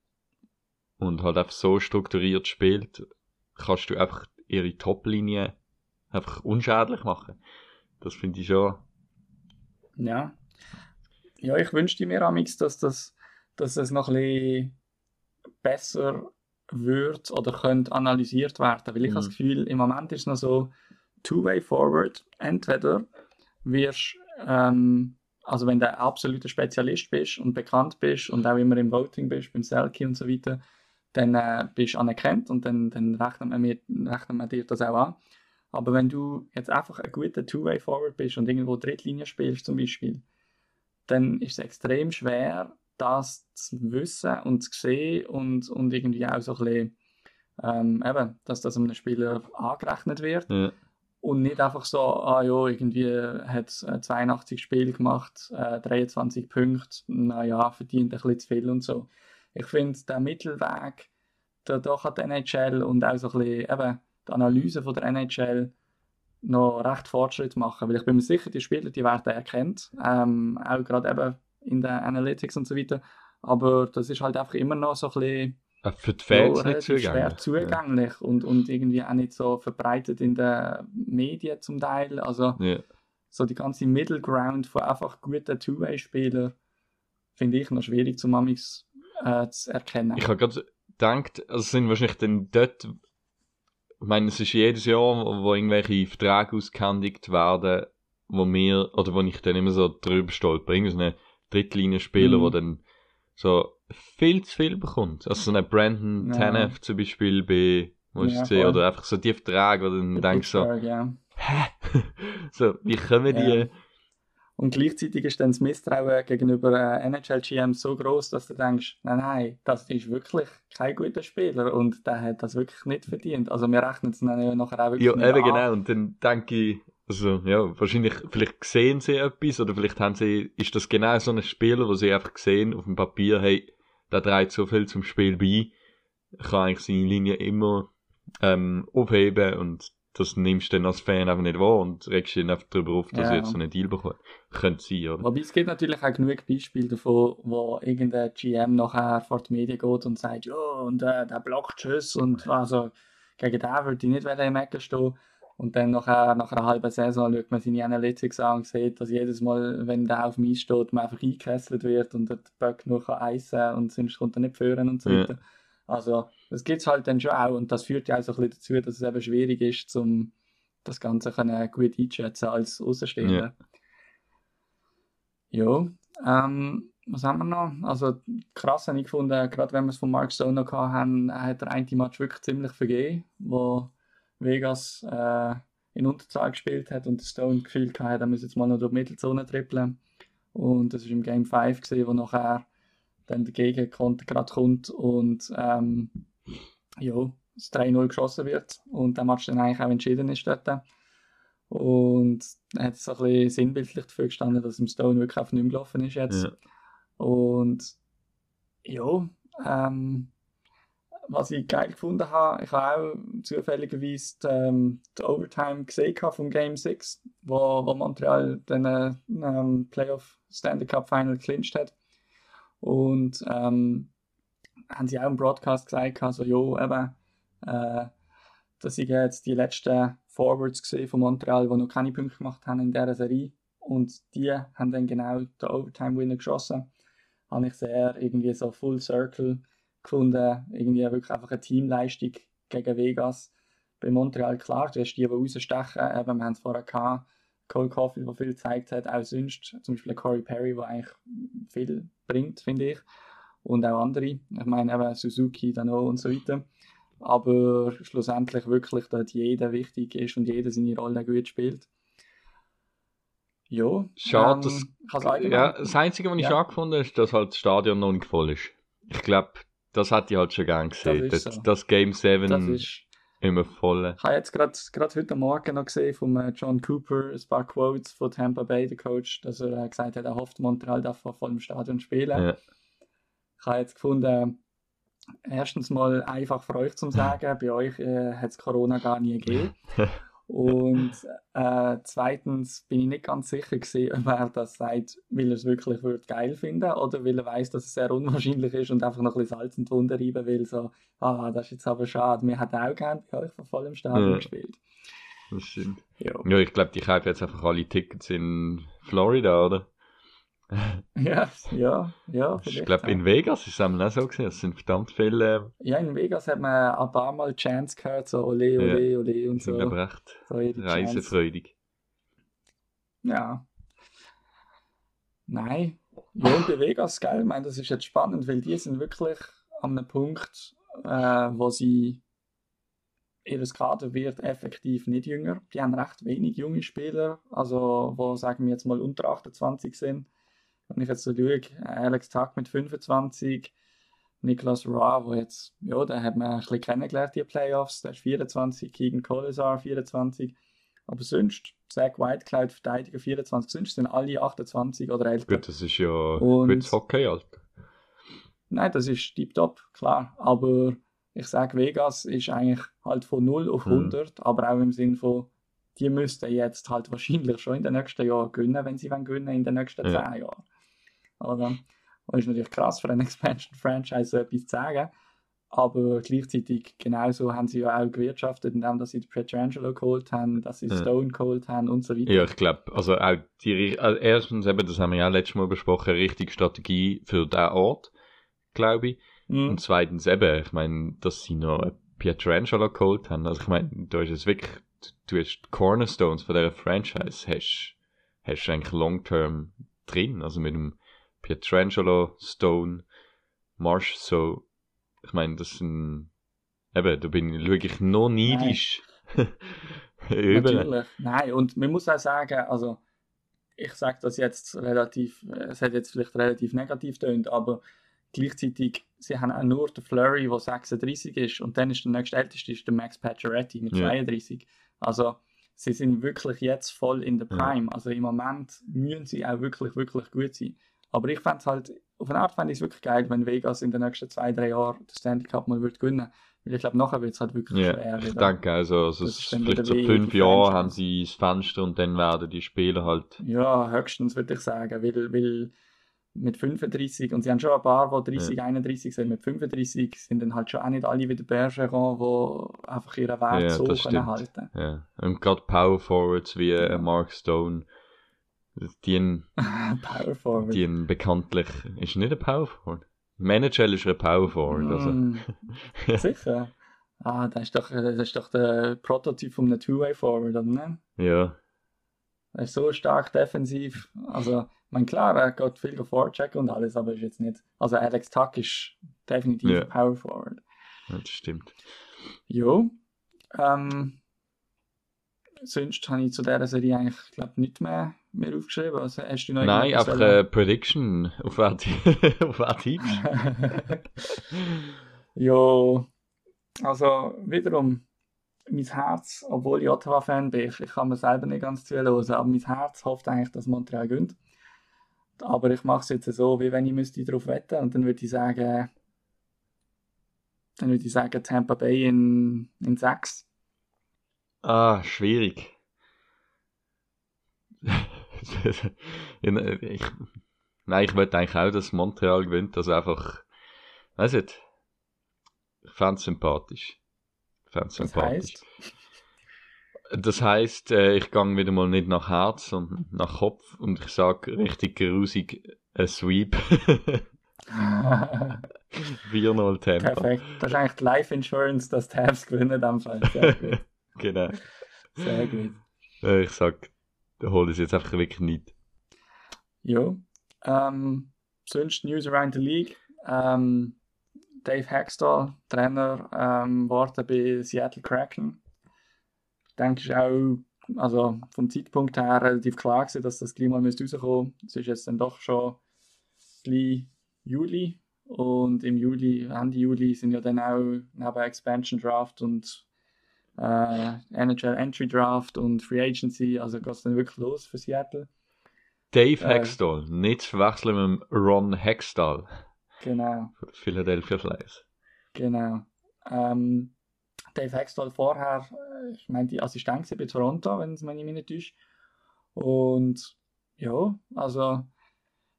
und halt einfach so strukturiert spielt, kannst du einfach ihre Top-Linie einfach unschädlich machen. Das finde ich schon, Ja. Ja, ich wünschte mir amix, dass das, dass es noch ein bisschen besser wird oder könnte analysiert werden, weil ich Mhm. habe das Gefühl, im Moment ist es noch so two-way forward. Entweder wirst ähm, also wenn du ein absoluter Spezialist bist und bekannt bist und auch immer im Voting bist, beim Selkie und so weiter, dann äh, bist du anerkannt und dann, dann rechnet, man mir, rechnet man dir das auch an. Aber wenn du jetzt einfach ein guter Two-Way-Forward bist und irgendwo Drittlinie spielst zum Beispiel, dann ist es extrem schwer, das zu wissen und zu sehen und, und irgendwie auch so ein bisschen, ähm, eben, dass das einem Spieler angerechnet wird. ja, und nicht einfach so, ah ja, irgendwie hat 82 Spiele gemacht, äh, 23 Punkte, naja, verdient ein bisschen zu viel und so. Ich finde, der Mittelweg, da kann die NHL und auch so ein bisschen eben die Analyse von der NHL noch recht Fortschritt machen, weil ich bin mir sicher, die Spieler, die werden erkannt, ähm, auch gerade eben in den Analytics und so weiter, aber das ist halt einfach immer noch so ein bisschen äh, für die Fans ja, nicht zugänglich. schwer zugänglich ja. und, und irgendwie auch nicht so verbreitet in den Medien zum Teil. Also ja. so die ganze Middle Ground von einfach guten Two-Way-Spielern finde ich noch schwierig zum Amix äh, zu erkennen. Ich habe gerade gedacht, also sind wahrscheinlich dann dort, ich meine, es ist jedes Jahr, wo irgendwelche Verträge ausgehändigt werden, wo mir, oder wo ich dann immer so drüber stolper, irgendwie so eine Drittlinienspieler, mhm. wo dann so viel zu viel bekommt. Also so ein Brandon ja. Tanev zum Beispiel bei, muss ja, ich sehen, oder einfach so die Verträge, wo dann denkst so, ja. hä? so, wie kommen die... Und gleichzeitig ist dann das Misstrauen gegenüber äh, NHL-GM so groß, dass du denkst, nein, nein, das ist wirklich kein guter Spieler und der hat das wirklich nicht verdient. Also wir rechnen es dann nachher auch wirklich Ja, eben an. genau. Und dann denke ich, also ja, wahrscheinlich, vielleicht sehen sie etwas oder vielleicht haben sie, ist das genau so ein Spieler, wo sie einfach sehen auf dem Papier, hey, der trägt so viel zum Spiel bei, kann eigentlich seine Linie immer ähm, aufheben und das nimmst du dann als Fan einfach nicht wahr und regst dich einfach darüber auf, dass ja. jetzt so einen Deal bekommt. Könnte sein, oder? Wobei es gibt natürlich auch genug Beispiele davon, wo irgendein GM nachher vor die Medien geht und sagt, ja, und äh, der blockt Schuss und also gegen den würde ich nicht im Ecken stehen. Und dann nachher, nach einer halben Saison schaut man seine Analytics an und sieht, dass jedes Mal, wenn der auf dem Eis steht, man einfach eingekesselt wird und der Böck nur kann eisen und sonst kommt er nicht führen und so weiter. Ja. Also, das gibt es halt dann schon auch und das führt ja auch so ein bisschen dazu, dass es eben schwierig ist, um das Ganze können gut einzuschätzen als Außenstehender. Ja, ja ähm, was haben wir noch? Also krass habe ich gefunden, gerade wenn wir es von Mark Stone noch hatten, hat der eine Match wirklich ziemlich vergeben, wo Vegas äh, in Unterzahl gespielt hat und Stone gefühlt hat, er müsse jetzt mal noch durch die Mittelzone trippeln. Und das war im Game 5, gewesen, wo nachher dann der Gegenkonter gerade kommt und ähm, ja, das 3-0 geschossen wird und der Match dann eigentlich auch entschieden ist dort. Und er hat so ein bisschen sinnbildlich dafür gestanden, dass im Stone wirklich auf nicht gelaufen ist jetzt. Ja. Und ja, ähm, was ich geil gefunden habe, ich habe auch zufälligerweise die, ähm, die Overtime gesehen vom Game 6, wo, wo Montreal den ähm, Playoff Stanley Cup Final clinched hat. Und ähm, haben sie auch im Broadcast gesagt, also ja, eben, äh, dass ich jetzt die letzten Forwards gesehen von Montreal, die noch keine Punkte gemacht haben in dieser Serie. Und die haben dann genau den Overtime-Winner geschossen. Habe ich sehr irgendwie so Full Circle gefunden. Irgendwie wirklich einfach eine Teamleistung gegen Vegas. Bei Montreal, klar, du hast die, die rausstechen. Eben, wir haben es vorher gehabt. Cole Coffey, der viel gezeigt hat, auch sonst. Zum Beispiel Corey Perry, der eigentlich viel bringt, finde ich. Und auch andere. Ich meine eben Suzuki, Dano und so weiter. Aber schlussendlich wirklich, dass jeder wichtig ist und jeder seine Rolle gut spielt. Ja. Schade, ähm, das, ja, das Einzige, was ich ja. schade gefunden habe, ist, dass halt das Stadion noch nicht voll ist. Ich glaube, das hat ich halt schon gern gesehen. Das, das, so. das Game 7 das ist, immer voll. Ich habe jetzt gerade heute Morgen noch gesehen von äh, John Cooper ein paar Quotes von Tampa Bay, der Coach, dass er äh, gesagt hat, er hofft, Montreal darf vor vollem Stadion spielen. Ja. Ich habe jetzt gefunden, erstens mal einfach für euch zu sagen, bei euch äh, hat es Corona gar nie gegeben. Und äh, zweitens bin ich nicht ganz sicher gewesen, ob er das sagt, weil er es wirklich wird geil finden oder weil er weiß, dass es sehr unwahrscheinlich ist und einfach noch ein bisschen Salz in die Wunde reiben will. So, ah, das ist jetzt aber schade. Wir hätten auch gerne bei euch von vollem Stadion ja. gespielt. Das stimmt. Ja, ja ich glaube, die kaufen jetzt einfach alle Tickets in Florida, oder? Ja, ja, ja. Ich glaube, in Vegas ist es auch so gesehen. Es sind verdammt viele. Ja, in Vegas hat man ein paar Mal Chance gehört, so ole, ole, ja, ole und so. Aber recht so reisefreudig. Ja. Nein. Ja, und bei Vegas, gell, ich meine, das ist jetzt spannend, weil die sind wirklich an einem Punkt, äh, wo sie ihr Kader wird effektiv nicht jünger. Die haben recht wenig junge Spieler, also wo sagen wir jetzt mal unter 28 sind. Wenn ich jetzt so schaue, Alex Tuck mit 25, Niklas Ra, wo jetzt, ja, da hat man ein bisschen kennengelernt, die Playoffs, der ist 24, Keegan Colasar 24. Aber sonst, Zach Whitecloud, Verteidiger 24, sonst sind alle 28 oder älter. Gut, das ist ja Und- gutes Hockey, Alter. Nein, das ist tiptop, klar. Aber ich sage, Vegas ist eigentlich halt von 0 auf Mhm. 100, aber auch im Sinn von, die müssten jetzt halt wahrscheinlich schon in den nächsten Jahren gewinnen, wenn sie wollen gewinnen in den nächsten Ja. 10 Jahren. Oder? Und ist natürlich krass für einen Expansion-Franchise so etwas zu sagen. Aber gleichzeitig genauso haben sie ja auch gewirtschaftet, indem dass sie Petrangelo geholt haben, dass sie Ja. Stone geholt haben und so weiter. Ja, ich glaube, also auch die, also erstens eben, das haben wir ja letztes Mal besprochen, richtige Strategie für diesen Ort, glaube ich. Mhm. Und zweitens eben, ich meine, dass sie noch Pietrangelo geholt haben. Also ich meine, da ist es wirklich, du hast die Cornerstones von dieser Franchise, hast, hast du eigentlich long-term drin. Also mit dem Pietrangelo, Stone, Marsh, so, ich meine, das sind, eben, da bin ich wirklich noch neidisch. Natürlich. Nein, und man muss auch sagen, also ich sage das jetzt relativ, äh, es hat jetzt vielleicht relativ negativ tönt, aber gleichzeitig, sie haben auch nur den Flurry, der 36 ist und dann ist der nächste älteste ist der Max Pacioretty mit Ja. 32. Also sie sind wirklich jetzt voll in der Ja. Prime. Also im Moment müssen sie auch wirklich, wirklich gut sein. Aber ich fände es halt, auf eine Art fände ich es wirklich geil, wenn Vegas in den nächsten zwei, drei Jahren den Stanley Cup mal wird gewinnen. Weil ich glaube, nachher wird es halt wirklich Ja, schwer. ich denke also, also es vielleicht so fünf Jahre haben sie das Fenster und dann werden die Spieler halt, Ja, höchstens würde ich sagen, weil, weil mit 35, und sie haben schon ein paar, die 30, 31 sind, mit 35 sind dann halt schon auch nicht alle wie der Bergeron, die einfach ihren Wert Ja, so können halten. ja. Und gerade Power Forwards wie Ja. äh, Mark Stone, die, Power Forward. bekanntlich, ist nicht ein Power Forward. NHL ist ein Power Forward, also. Mm, sicher. Ah, das ist doch, das ist doch der Prototyp von einem Two-Way Forward, oder nicht? Ja, Er ist so stark defensiv. Also, ich meine, klar, er geht viel vorchecken und alles, aber ist jetzt nicht. Also, Alex Tuck ist definitiv Ja. ein Power Forward. das stimmt. Jo. Ähm, sonst habe ich zu dieser Serie eigentlich, glaube nicht mehr, mehr aufgeschrieben. Also, hast du noch Nein, einfach eine Prediction auf wer auf wer tippst. jo. Also, wiederum, mein Herz, obwohl ich Ottawa-Fan bin, ich, ich kann mir selber nicht ganz zuhören, aber mein Herz hofft eigentlich, dass Montreal gönnt. Aber ich mache es jetzt so, wie wenn ich müsste darauf wetten und dann würde ich sagen, dann würde ich sagen Tampa Bay in, in 6. Ah, schwierig. In- ich, nein, ich wollte eigentlich auch, dass Montreal gewinnt, also einfach, weiß nicht, ich fand es sympathisch. Ich fand's Das sympathisch. Das heisst, äh, ich gehe wieder mal nicht nach Herz, sondern nach Kopf und ich sage richtig grusig, ein Sweep. 4-0 Tampa. Perfekt. Das ist eigentlich die Life Insurance, dass die Habs gewinnen in dem Fall. Sehr gut. Genau. Sehr gut. Äh, Ich sag, da hol ich jetzt einfach wirklich nicht. Jo. Ähm, sonst News around the League. Ähm, Dave Hextall, Trainer, ähm, worden bei Seattle Kraken. Ich denke, es ist auch also vom Zeitpunkt her relativ klar gewesen, dass das mal müsste Es ist jetzt dann doch schon gleich Juli. Und im Juli, Ende Juli, sind ja dann auch neben Expansion Draft und äh, NHL Entry Draft und Free Agency, also geht es dann wirklich los für Seattle. Dave Äh. Hextall, nicht zu verwechseln mit Ron Hextall Genau. Philadelphia Flyers. Genau. Ähm, Dave Hextall vorher, äh, ich meine, die Assistent gewesen bei Toronto, wenn es mich nicht täuscht. Und ja, also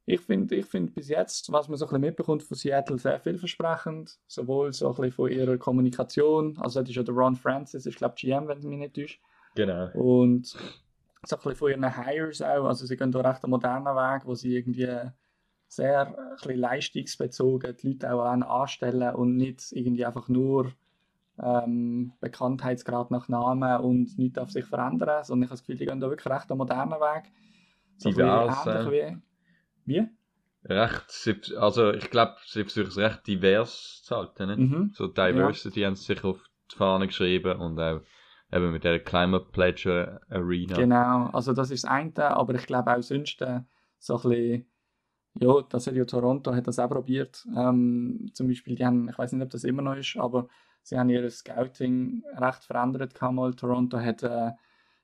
ich finde ich find bis jetzt, was man so ein bisschen mitbekommt von Seattle, sehr vielversprechend. Sowohl so ein bisschen von ihrer Kommunikation, also das ist ja der Ron Francis, ich glaube GM, wenn es mich nicht täuscht. Genau. Und so ein bisschen von ihren Hires auch. Also sie gehen da recht einen modernen Weg, wo sie irgendwie sehr ein bisschen leistungsbezogen die Leute auch an anstellen und nicht irgendwie einfach nur ähm, Bekanntheitsgrad nach Namen und nichts darf sich verändern, sondern ich habe das Gefühl, die gehen da wirklich recht einen modernen Weg. So ein bisschen Divers, ähnlich wie... Wie? Recht, also ich glaube, sie versuchen es recht divers zu halten. Nicht? Mhm. So Diversity haben sie sich auf die Fahne geschrieben und auch eben mit der Climate Pledge Arena. Genau, also das ist das eine, aber ich glaube auch sonst äh, so ein bisschen, ja, das hat ja Toronto hat das auch probiert. Ähm, zum Beispiel, die haben, ich weiß nicht, ob das immer noch ist, aber sie haben ihr Scouting recht verändert. Mal. Toronto hat äh,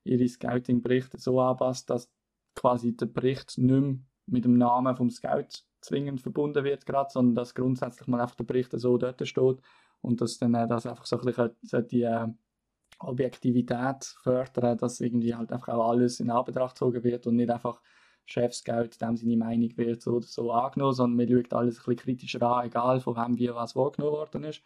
ihre Scouting-Berichte so anpasst, dass quasi der Bericht nicht mehr mit dem Namen vom Scout zwingend verbunden wird, grad, sondern dass grundsätzlich mal einfach der Bericht so dort steht und dass dann äh, das einfach so ein bisschen die äh, Objektivität fördern, dass irgendwie halt einfach auch alles in Anbetracht gezogen wird und nicht einfach Chefscout, dem seine Meinung wird so oder so angenommen, sondern man schaut alles ein bisschen kritischer an, egal von wem wie was wahrgenommen worden ist.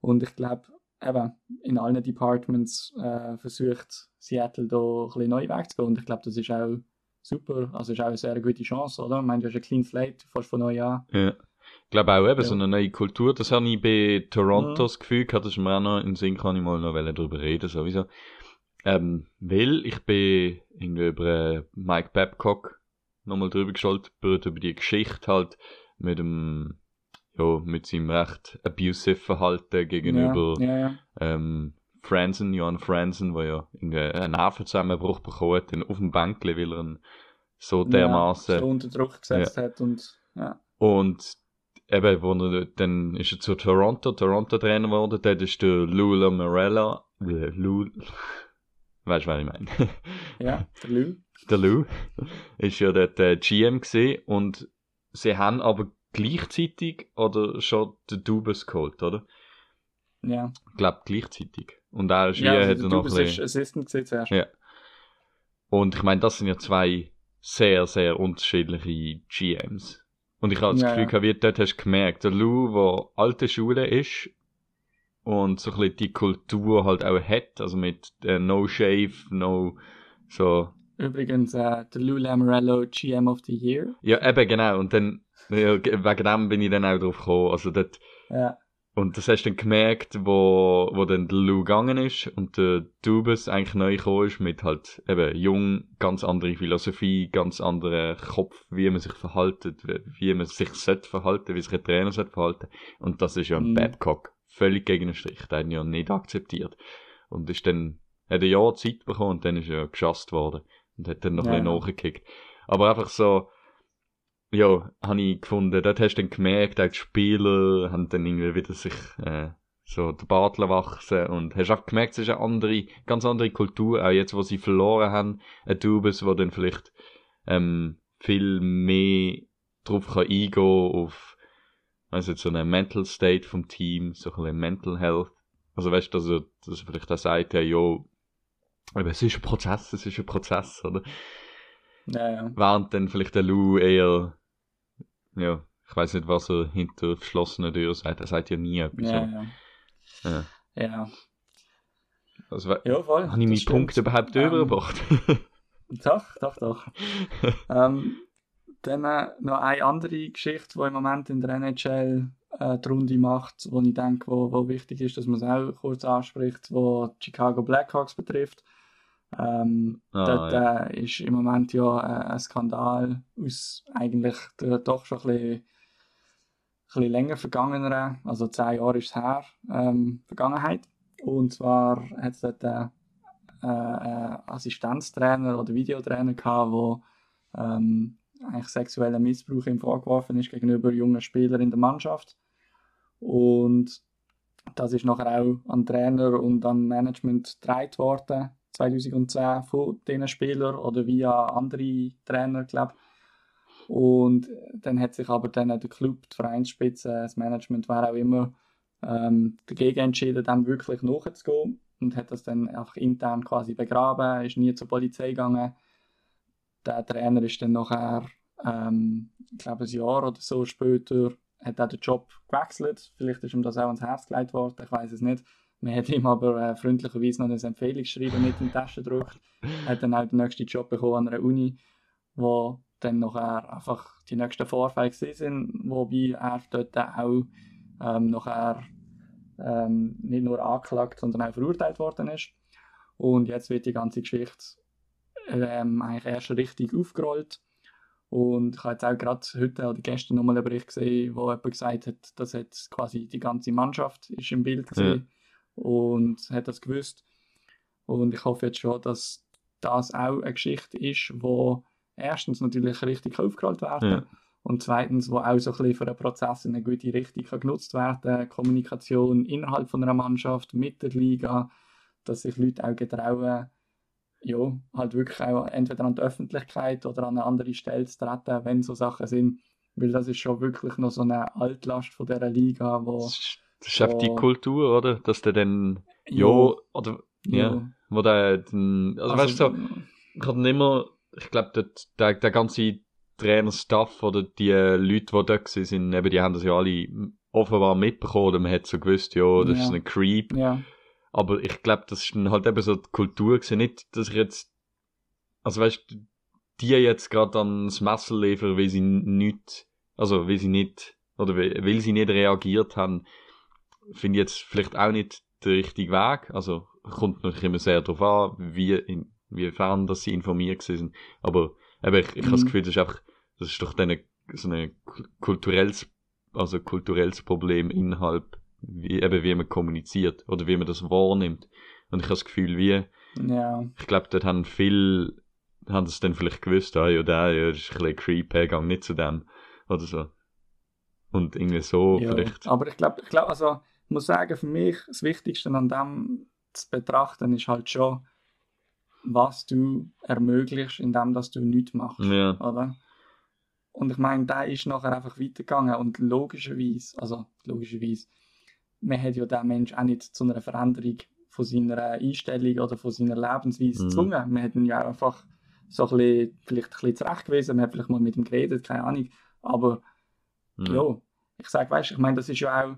Und ich glaube, eben, in allen Departments äh, versucht Seattle da ein bisschen neu wegzugehen und ich glaube, das ist auch super, also ist auch eine sehr gute Chance, oder? Ich meine, du hast ein Clean Slate, fast von neu an. Ja. Ich glaube auch eben ja. so eine neue Kultur, das habe ich bei Toronto das Gefühl gehabt, das ist mir auch noch in Sinn, kann ich mal noch darüber reden, sowieso. Ähm, weil ich bin irgendwie über äh, Mike Babcock nochmal drüber geschaltet, über die Geschichte halt mit dem, ja, mit seinem recht abusive Verhalten gegenüber ja, ja, ja. Ähm, Franzen, Johan Franzen, der ja irgendwie einen Nervenzusammenbruch bekommen hat, auf dem Bänkle, weil er ihn so dermaßen ja, so unter Druck gesetzt hat und ja. Und eben, wo er, dann ist er zu Toronto, Toronto Trainer geworden, dort ist der Lula Morella, äh, Lou, weißt du, was ich meine? ja, der Lou. Der Lou ist ja dort äh, GM gesehen und sie haben aber gleichzeitig oder schon den Dubes geholt, oder? Ja. Ich glaube gleichzeitig. Und er ist ja, wie, also hat er noch ein bisschen... ist Assistant zuerst. Ja. Und ich meine, das sind ja zwei sehr, sehr unterschiedliche GMs. Und ich habe das Ja, Gefühl, ja. wie dort hast du gemerkt, der Lou, der alte Schule ist und so ein bisschen die Kultur halt auch hat, also mit äh, No Shave, No, so, Übrigens, äh, der Lou Lamorello GM of the Year. ja eben genau, und dann, ja, ge- wegen dem bin ich dann auch drauf gekommen, also dort, Ja, und das hast du dann gemerkt, wo, wo dann der Lou gegangen ist und der Dubes eigentlich neu gekommen ist mit halt eben jung, ganz andere Philosophie, ganz anderer Kopf, wie man sich verhaltet, wie- man sich sollte verhalten, wie sich ein Trainer sollte verhalten. Und das ist ja ein Mhm. Babcock. Völlig gegen den Strich. Der hat ihn ja nicht akzeptiert. Und ist dann, hat ein Jahr Zeit bekommen und dann ist er geschasst worden. Und hat dann noch Ja, ein bisschen nachgekickt. Aber einfach so, ja, habe ich gefunden, dort hast du dann gemerkt, auch die Spieler haben dann irgendwie wieder sich äh, so den Bartel wachsen und hast auch gemerkt, es ist eine andere, ganz andere Kultur, auch jetzt, wo sie verloren haben, ein Dubes, wo dann vielleicht ähm, viel mehr drauf kann eingehen auf also so eine Mental State vom Team, so ein bisschen Mental Health. Also weißt du, dass er, dass er vielleicht auch sagt, ja, jo, aber es ist ein Prozess, es ist ein Prozess, oder? Ja, ja. Während dann vielleicht der Lou eher, ja, ich weiß nicht, was er hinter verschlossenen Türen sagt. Er sagt ja nie etwas. Ja, ja. Ja. ja. Also, ja voll. habe ich meinen. Punkt überhaupt Ähm, übergebracht? Doch, doch, doch. ähm, dann äh, noch eine andere Geschichte, die im Moment in der NHL äh, die Runde macht, wo ich denke, wo, wo wichtig ist, dass man es auch kurz anspricht, wo die Chicago Blackhawks betrifft. Ähm, Ah, dort ja. äh, ist im Moment ja äh, ein Skandal aus eigentlich der, doch schon ein bisschen, ein bisschen länger vergangener, also zehn Jahre ist es her, ähm, Vergangenheit. Und zwar hat es dort äh, äh, äh, Assistenztrainer oder Videotrainer gehabt, wo ähm, eigentlich sexueller Missbrauch ihm vorgeworfen ist gegenüber jungen Spielern in der Mannschaft. Und das ist nachher auch an Trainer und an Management getragen worden, 2010 von diesen Spielern oder via andere Trainer, glaube Und dann hat sich aber dann der Club, die Vereinsspitze, das Management, wer auch immer, ähm, dagegen entschieden, dem wirklich nachzugehen und hat das dann einfach intern quasi begraben, ist nie zur Polizei gegangen. Der Trainer ist dann nachher, ähm, ich glaube ein Jahr oder so später, hat er den Job gewechselt. Vielleicht ist ihm das auch ans Herz gelegt worden, ich weiß es nicht. Man hat ihm aber äh, freundlicherweise noch ein Empfehlungsschreiben mit in die Tasche gedrückt. Er hat dann auch den nächsten Job bekommen an einer Uni, wo dann nachher einfach die nächsten Vorfälle gewesen sind, wobei er dort auch ähm, nachher ähm, nicht nur angeklagt, sondern auch verurteilt worden ist. Und jetzt wird die ganze Geschichte ähm, eigentlich erst richtig aufgerollt. Und ich habe jetzt auch gerade heute oder gestern nochmal einen Bericht gesehen, wo jemand gesagt hat, dass jetzt quasi die ganze Mannschaft ist im Bild gesehen und hat das gewusst. Und ich hoffe jetzt schon, dass das auch eine Geschichte ist, wo erstens natürlich richtig aufgerollt werden Ja. und zweitens, wo auch so ein bisschen für einen Prozess in eine gute Richtung kann genutzt werden Kommunikation innerhalb von einer Mannschaft, mit der Liga, dass sich Leute auch getrauen, ja, halt wirklich auch entweder an die Öffentlichkeit oder an eine andere Stelle zu treten, wenn so Sachen sind. Weil das ist schon wirklich noch so eine Altlast von dieser Liga, wo... Das ist, das ist einfach die Kultur, oder? Dass der dann, ja, Jo. oder, ja, Ja. wo der, dann, also, weißt du, so, dann immer, ich glaube, der, der, der ganze Trainerstaff oder die Leute, die dort sind, eben, die haben das ja alle offenbar mitbekommen oder man hat so gewusst, ja, das Ja. ist ein Creep. Ja, Aber ich glaube, das ist halt eben so die Kultur gewesen. Nicht, dass ich jetzt, also weißt du, die jetzt gerade ans Messer liefern, weil sie nicht, also weil sie nicht, oder weil, weil sie nicht reagiert haben, finde ich jetzt vielleicht auch nicht der richtige Weg. Also kommt natürlich immer sehr darauf an, wie, in, wiefern dass sie informiert sind. Aber eben, ich, ich habe das Mhm. Gefühl, das ist einfach, das ist doch dann so ein kulturelles, also kulturelles Problem innerhalb, wie, eben wie man kommuniziert oder wie man das wahrnimmt. Und ich habe das Gefühl, wie, ja, ich glaube, dort haben viel, haben das dann vielleicht gewusst, ah ja, der, ja, das ist ein bisschen creepy, gang nicht zu dem, oder so. Und irgendwie so ja. vielleicht. Aber ich glaube, ich glaub, also, ich muss sagen, für mich das Wichtigste an dem zu betrachten ist halt schon, was du ermöglichst, indem dass du nichts machst. Ja, oder? Und ich meine, der ist nachher einfach weitergegangen und logischerweise, also logischerweise, man hat ja den Mensch auch nicht zu einer Veränderung von seiner Einstellung oder von seiner Lebensweise Mhm. gezwungen. Man hat ihn ja einfach so ein bisschen, vielleicht ein bisschen zurechtgewiesen, man hat vielleicht mal mit ihm geredet, keine Ahnung. Aber ja. ja, ich sage, weißt du, ich meine, das ist ja auch,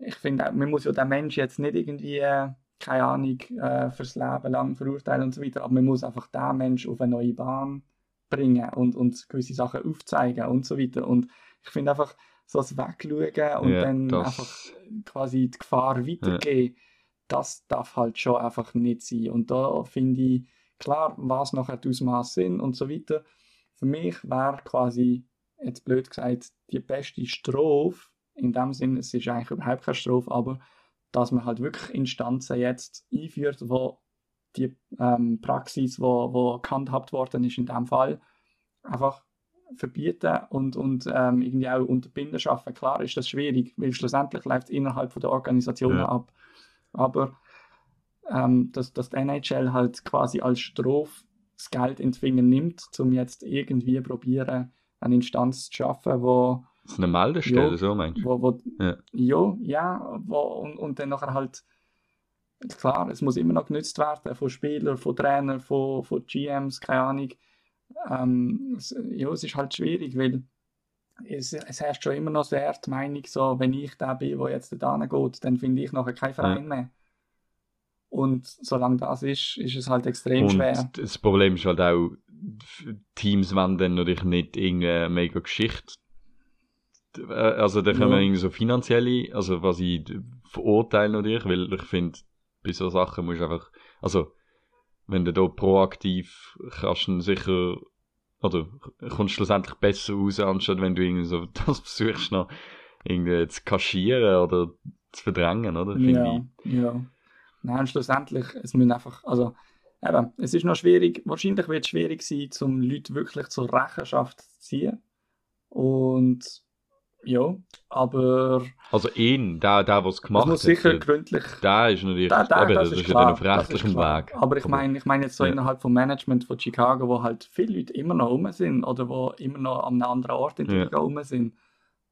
ich finde, man muss ja den Mensch jetzt nicht irgendwie, äh, keine Ahnung, äh, fürs Leben lang verurteilen und so weiter, aber man muss einfach den Mensch auf eine neue Bahn bringen und, und gewisse Sachen aufzeigen und so weiter. Und ich finde einfach, so das Wegschauen und Ja, dann das- einfach quasi die Gefahr weitergeben, das darf halt schon einfach nicht sein. Und da finde ich, klar, was nachher die Ausmaße sind und so weiter. Für mich wäre quasi, jetzt blöd gesagt, die beste Strophe, in dem Sinn, es ist eigentlich überhaupt keine Strophe, aber dass man halt wirklich Instanzen jetzt einführt, wo die ähm, Praxis, wo, wo gehandhabt worden ist in dem Fall, einfach verbieten und, und ähm, irgendwie auch unterbinden schaffen. Klar ist das schwierig, weil schlussendlich läuft es innerhalb von der Organisation Ja. ab. Aber ähm, dass, dass die NHL halt quasi als Strophe das Geld in die Finger nimmt, um jetzt irgendwie probieren, eine Instanz zu schaffen, wo, Das ist eine Meldestelle, Ja. so meinst du? wo, wo Ja. ja, ja wo, und, und dann nachher halt klar, es muss immer noch genützt werden von Spielern, von Trainern, von, von GMs, keine Ahnung. Ähm, es, ja, es ist halt schwierig, weil es, es herrscht schon immer noch sehr die Meinung, so, wenn ich der bin, der jetzt da geht, dann finde ich nachher keinen Verein mehr. Und solange das ist, ist es halt extrem Und schwer. das Problem ist halt auch, Teams wollen dann natürlich nicht irgendeine mega Geschichte. Äh, Also da können Ja. wir irgendwie so finanzielle, also was ich verurteile natürlich, weil ich finde, bei so Sachen musst du einfach, also wenn du da proaktiv kannst du sicher, oder kommst schlussendlich besser raus, anstatt wenn du irgendwie so das versuchst noch irgendwie zu kaschieren oder zu verdrängen, oder? Finde Ja, ja. Nein, schlussendlich, es müssen einfach, also, eben, es ist noch schwierig, wahrscheinlich wird es schwierig sein, um Leute wirklich zur Rechenschaft zu ziehen. Und, ja, aber Also ihn, der, der, was gemacht muss hat, sicher der- gründlich, Da ist natürlich, da, da, eben, das, das, ist ja klar, dann auf rechtlichem. Weg. Aber ich meine, ich meine jetzt so Ja. innerhalb vom Management von Chicago, wo halt viele Leute immer noch rum sind oder wo immer noch an einem anderen Ort in der Ja. Rum sind.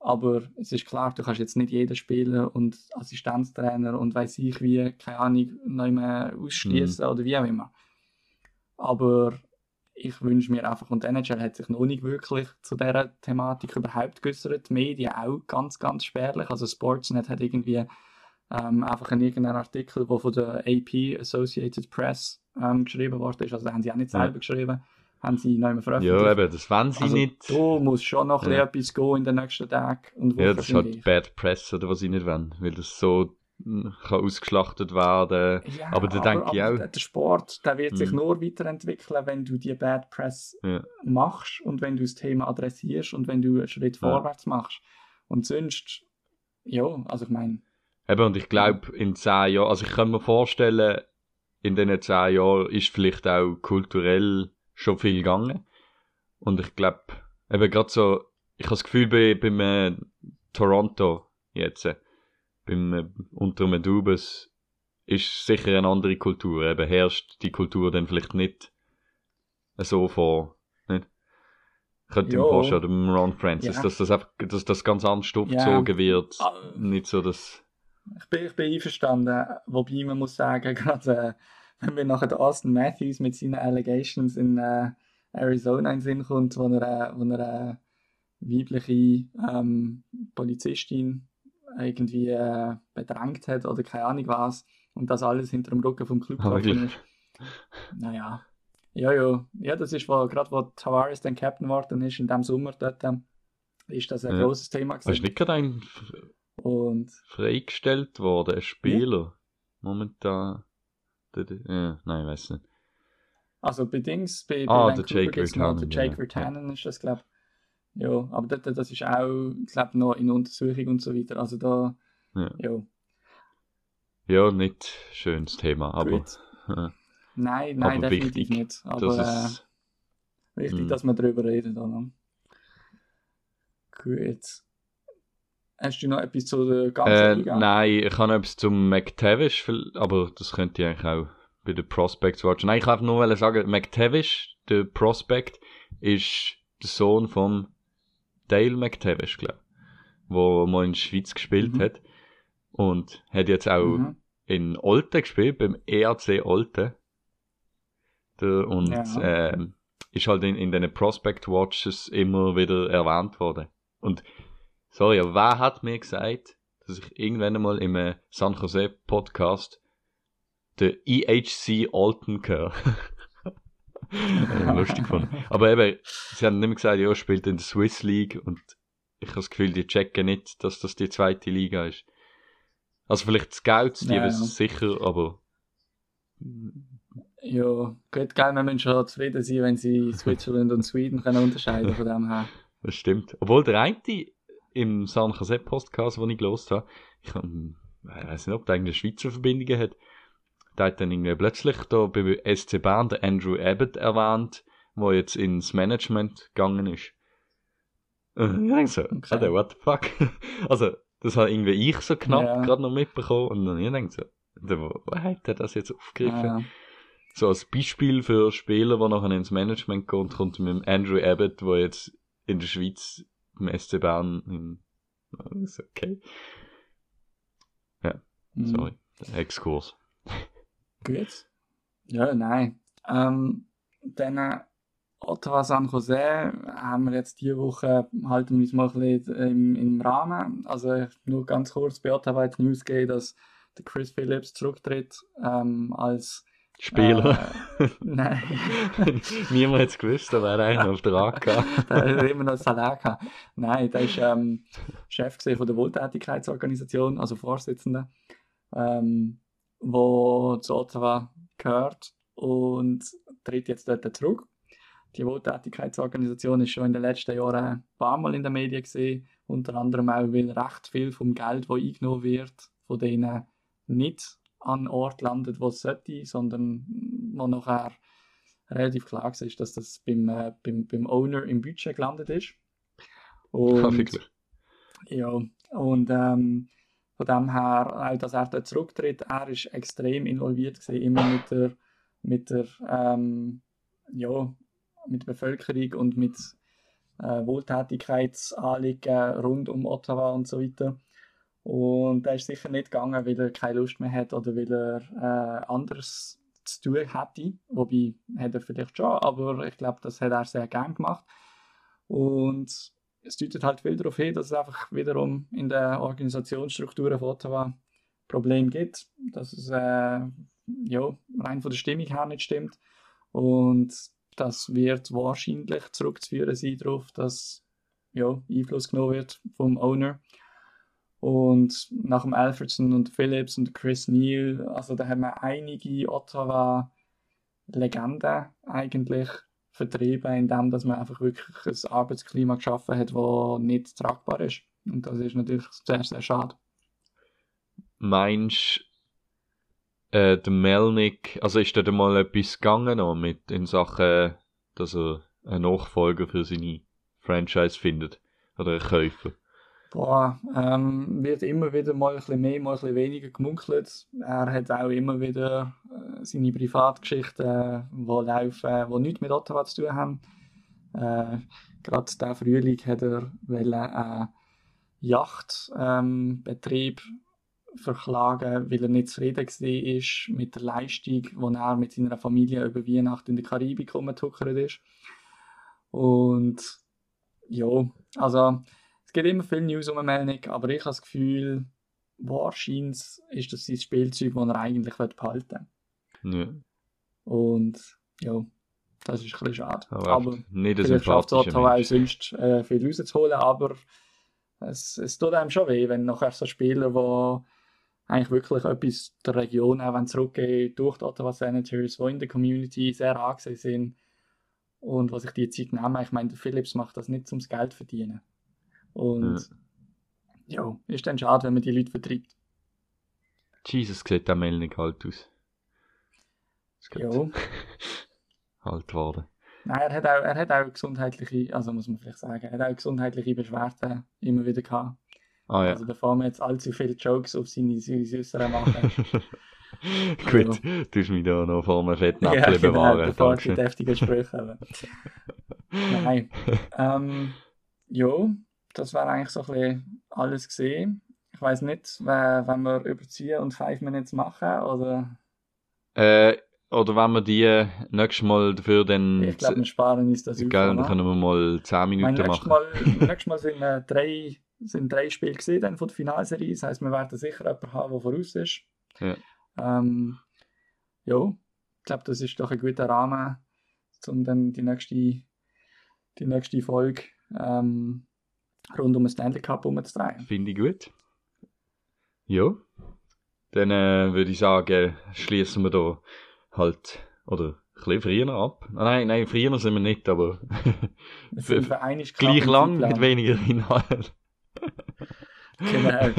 Aber es ist klar, du kannst jetzt nicht jeden Spieler und Assistenztrainer und weiß ich wie, keine Ahnung, noch mehr ausschließen Mhm. oder wie auch immer. Aber ich wünsche mir einfach, und die NHL hat sich noch nicht wirklich zu dieser Thematik überhaupt geäußert. Die Medien auch ganz, ganz spärlich. Also Sportsnet hat irgendwie ähm, einfach in irgendeinem Artikel, der von der AP, Associated Press, ähm, geschrieben worden ist. Also da haben sie auch nicht Ja. selber geschrieben, haben sie einmal veröffentlicht. Ja, eben, das wollen sie also nicht. da muss schon noch Ja. etwas gehen in den nächsten Tagen Ja, das ist halt ich. Bad Press oder was sie nicht wollen, weil das so kann ausgeschlachtet werden. Ja, aber da denke ich auch- Der Sport der wird sich Mhm. nur weiterentwickeln, wenn du die Bad Press Ja. machst und wenn du das Thema adressierst und wenn du einen Schritt vorwärts machst. Und sonst, ja, also ich meine, Eben, und ich glaube, in zehn Jahren, also ich kann mir vorstellen, in diesen zehn Jahren ist vielleicht auch kulturell schon viel gegangen. Und ich glaube, eben gerade so, ich habe das Gefühl, bei, beim äh, Toronto jetzt, beim äh, unter Medubes, ist sicher eine andere Kultur. Eben herrscht die Kultur dann vielleicht nicht so vor, nicht? Könnte ich mir Ja. vorstellen, dem Ron Francis, Ja. dass das einfach, dass das ganz anders Ja. aufgezogen wird. Ah. Nicht so, dass, Ich bin, ich bin einverstanden, wobei man muss sagen, gerade äh, wenn mir nachher der Austin Matthews mit seinen Allegations in äh, Arizona in den Sinn kommt, wo er, äh, wo er eine weibliche ähm, Polizistin irgendwie äh, bedrängt hat oder keine Ahnung was und das alles hinter dem Rücken vom Club Ah, gelaufen ist. Naja. Ja, ja. Ja, das ist, wo, gerade wo Tavares dann Captain geworden ist, in dem Sommer dort, ähm, ist das ein Ja. großes Thema ist gewesen. nicht gerade ein Und freigestellt worden, ein Spieler. Momentan. Der, der, ja, nein, ich weiß nicht. Also bei Dings, bei, Ah, bei der Vancouver Jake Virtanen, den Jake ja. Virtanen ist das, glaube ich. Ja, aber dort, das ist auch, glaube noch in Untersuchung und so weiter. Also da, Ja. ja. Ja, nicht schönes Thema, aber äh, Nein, nein, Aber definitiv wichtig, nicht. Aber das äh, wichtig, Mm. dass wir darüber reden. Oder? Gut. Hast du noch etwas zu der ganzen Äh, Liga? nein, ich habe noch etwas zum McTavish, aber das könnte ich eigentlich auch bei den Prospects watchen. Nein, ich einfach nur sagen, McTavish, der Prospect, ist der Sohn von Dale McTavish, glaube ich, wo mal in der Schweiz gespielt Mhm. hat. Und hat jetzt auch Mhm. in Olten gespielt, beim EAC Olten. Der, und Ja. ähm, ist halt in, in den Prospect Watches immer wieder erwähnt worden. Und sorry, wer hat mir gesagt, dass ich irgendwann einmal im äh, San Jose Podcast der EHC Alton höre? Äh, Lustig gefunden. Aber eben, sie haben nicht mehr gesagt, ja, spielt in der Swiss League und ich habe das Gefühl, die checken nicht, dass das die zweite Liga ist. Also vielleicht Scouts, die Ja, wissen es sicher, aber Ja, gut, gell, wir müssen schon zufrieden sein, wenn sie Switzerland und Sweden können unterscheiden von dem her. das stimmt. Obwohl der eine im San Jose Podcast, den ich gelost habe, ich, hab- ich weiß nicht, ob der eine Schweizer Verbindungen hat, der hat dann irgendwie plötzlich da bei SC Bern den Andrew Abbott erwähnt, der jetzt ins Management gegangen ist. Und ich denke so, Okay. Alter, what the fuck? Also, das habe irgendwie ich so knapp Ja. gerade noch mitbekommen und dann ich denke so, wo, wo hat er das jetzt aufgegriffen? Ja. So als Beispiel für Spieler, die nachher ins Management kommt, kommt mit dem Andrew Abbott, der jetzt in der Schweiz im SC Bern in... Ist okay, Mhm. sorry. Exkurs. Gut. Ja, nein. Ähm, dann äh, Ottawa San Jose haben wir jetzt diese Woche, halten wir uns mal ein bisschen im, im Rahmen. Also nur ganz kurz bei Ottawa hat News gegeben, dass der Chris Phillips zurücktritt ähm, als Spieler. Äh, nein. Niemand hat es gewusst, da wäre eigentlich noch auf der AK. da er immer noch Salah gehabt. Nein, der ist ähm, Chef von der Wohltätigkeitsorganisation, also Vorsitzender, ähm, wo zu Ottawa gehört und tritt jetzt dort zurück. Die Wohltätigkeitsorganisation ist schon in den letzten Jahren ein paar Mal in den Medien gesehen, unter anderem auch, weil recht viel vom Geld, das eingenommen wird, von denen nicht an den Ort landet, wo es sollte, sondern wo nachher relativ klar war, dass das beim, äh, beim, beim Owner im Budget gelandet ist. Ja, Und, wirklich. ja, und ähm, von dem her, auch dass er dort zurücktritt, er ist extrem involviert gewesen, immer mit der, mit der, ähm, ja, mit Bevölkerung und mit äh, Wohltätigkeitsanliegen rund um Ottawa und so weiter. Und er ist sicher nicht gegangen, weil er keine Lust mehr hat oder weil er äh, anderes zu tun hätte. Wobei, hat er vielleicht schon, aber ich glaube, das hat er sehr gern gemacht. Und es deutet halt viel darauf hin, dass es einfach wiederum in der Organisationsstrukturen von Ottawa Probleme gibt, dass es äh, ja, rein von der Stimmung her nicht stimmt. Und das wird wahrscheinlich zurückzuführen sein darauf, dass ja, Einfluss genommen wird vom Owner. Und nach dem Alfredson und Phillips und Chris Neal, also da haben wir einige Ottawa-Legenden eigentlich vertrieben, indem dass man einfach wirklich ein Arbeitsklima geschaffen hat, das nicht tragbar ist. Und das ist natürlich sehr, sehr schade. Meinst äh, der Melnick, also ist da mal etwas gegangen noch mit in Sachen, dass er einen Nachfolger für seine Franchise findet? Oder einen Käufer? Boah, ähm, wird immer wieder mal ein bisschen mehr, mal ein bisschen weniger gemunkelt. Er hat auch immer wieder äh, seine Privatgeschichten, äh, die laufen, die nichts mit Ottawa zu tun haben. Äh, Gerade diesen Frühling hat er einen Yachtbetrieb ähm, verklagen, weil er nicht zufrieden war mit der Leistung, die er mit seiner Familie über Weihnachten in die Karibik rumgetuckert ist. Und ja, also gibt immer viel News um Melnick, aber ich habe das Gefühl, wahrscheinlich ist das sein Spielzeug, das er eigentlich behalten will. Ja. Und ja, das ist ein bisschen schade. Aber, aber nicht vielleicht schafft es auch sonst äh, viel rauszuholen, aber es, es tut einem schon weh, wenn nachher so Spieler, die eigentlich wirklich etwas der Region auch zurückgehen durch die Ottawa Senators, die in der Community sehr angesehen sind und was ich die Zeit nehme. Ich meine, der Phillips macht das nicht zum Geld verdienen. Und ja. ja, ist dann schade, wenn man die Leute vertreibt. Jesus sieht der Melnik halt aus. Ja. alt worden. Nein, er hat, auch, er hat auch gesundheitliche, also muss man vielleicht sagen, er hat auch gesundheitliche Beschwerden immer wieder gehabt. Ah, ja. Also bevor wir jetzt allzu viele Jokes auf seine Süßere machen. Gut, also, du hast mich da noch vor einem Fettnäpfchen ja, genau, bewahren. bevor die deftigen Sprüche haben. Nein. Ähm, ja, das war eigentlich so ein bisschen alles gesehen. Ich weiß nicht, wenn wir überziehen und 5 Minutes machen, oder? Äh, oder wenn wir die nächstes Mal dafür dann... Ich glaube, wir sparen uns das Gell, dann können wir mal 10 Minuten mein, machen. Mal, nächstes Mal sind äh, drei, sind drei Spiele gesehen dann von der Finalserie. Das heisst, wir werden sicher jemanden haben, der voraus ist. Ja. Ähm, ja, ich glaube, das ist doch ein guter Rahmen, um dann die nächste, die nächste Folge ähm, rund um den Stanley Cup umzudrehen. Finde ich gut. Ja. Dann äh, würde ich sagen, schließen wir da halt, oder ein bisschen früher ab. Nein, nein, früher sind wir nicht, aber gleich lang mit weniger Inhalt. genau.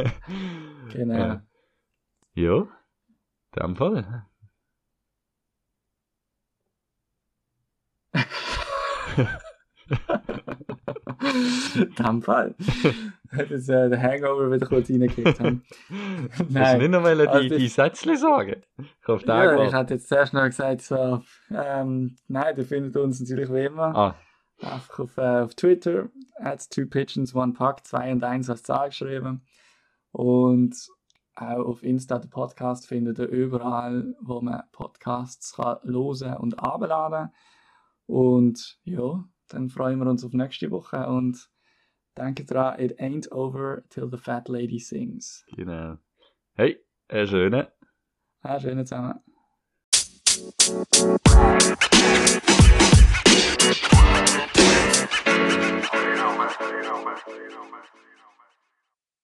genau. Ja. ja, in dem Fall. in dem Fall. dass äh, der Hangover wieder kurz reingekickt haben. Nein. Nicht noch mal die, also die Sätzchen sagen? Ich hoffe, ja, ich hatte jetzt zuerst noch gesagt, so, ähm, nein, ihr findet uns natürlich wie immer. Ah. Einfach auf, äh, auf Twitter, at two pigeons, one pack, 2 und 1 als Zahl geschrieben. Und auch auf Insta, den Podcast findet ihr überall, wo man Podcasts kann hören und abladen. Und ja, dann freuen wir uns auf nächste Woche und Danke dran, it ain't over till the fat lady sings. Genau. Hey, einen schönen. Einen schönen zusammen. You know, man. You know, man. You know, man.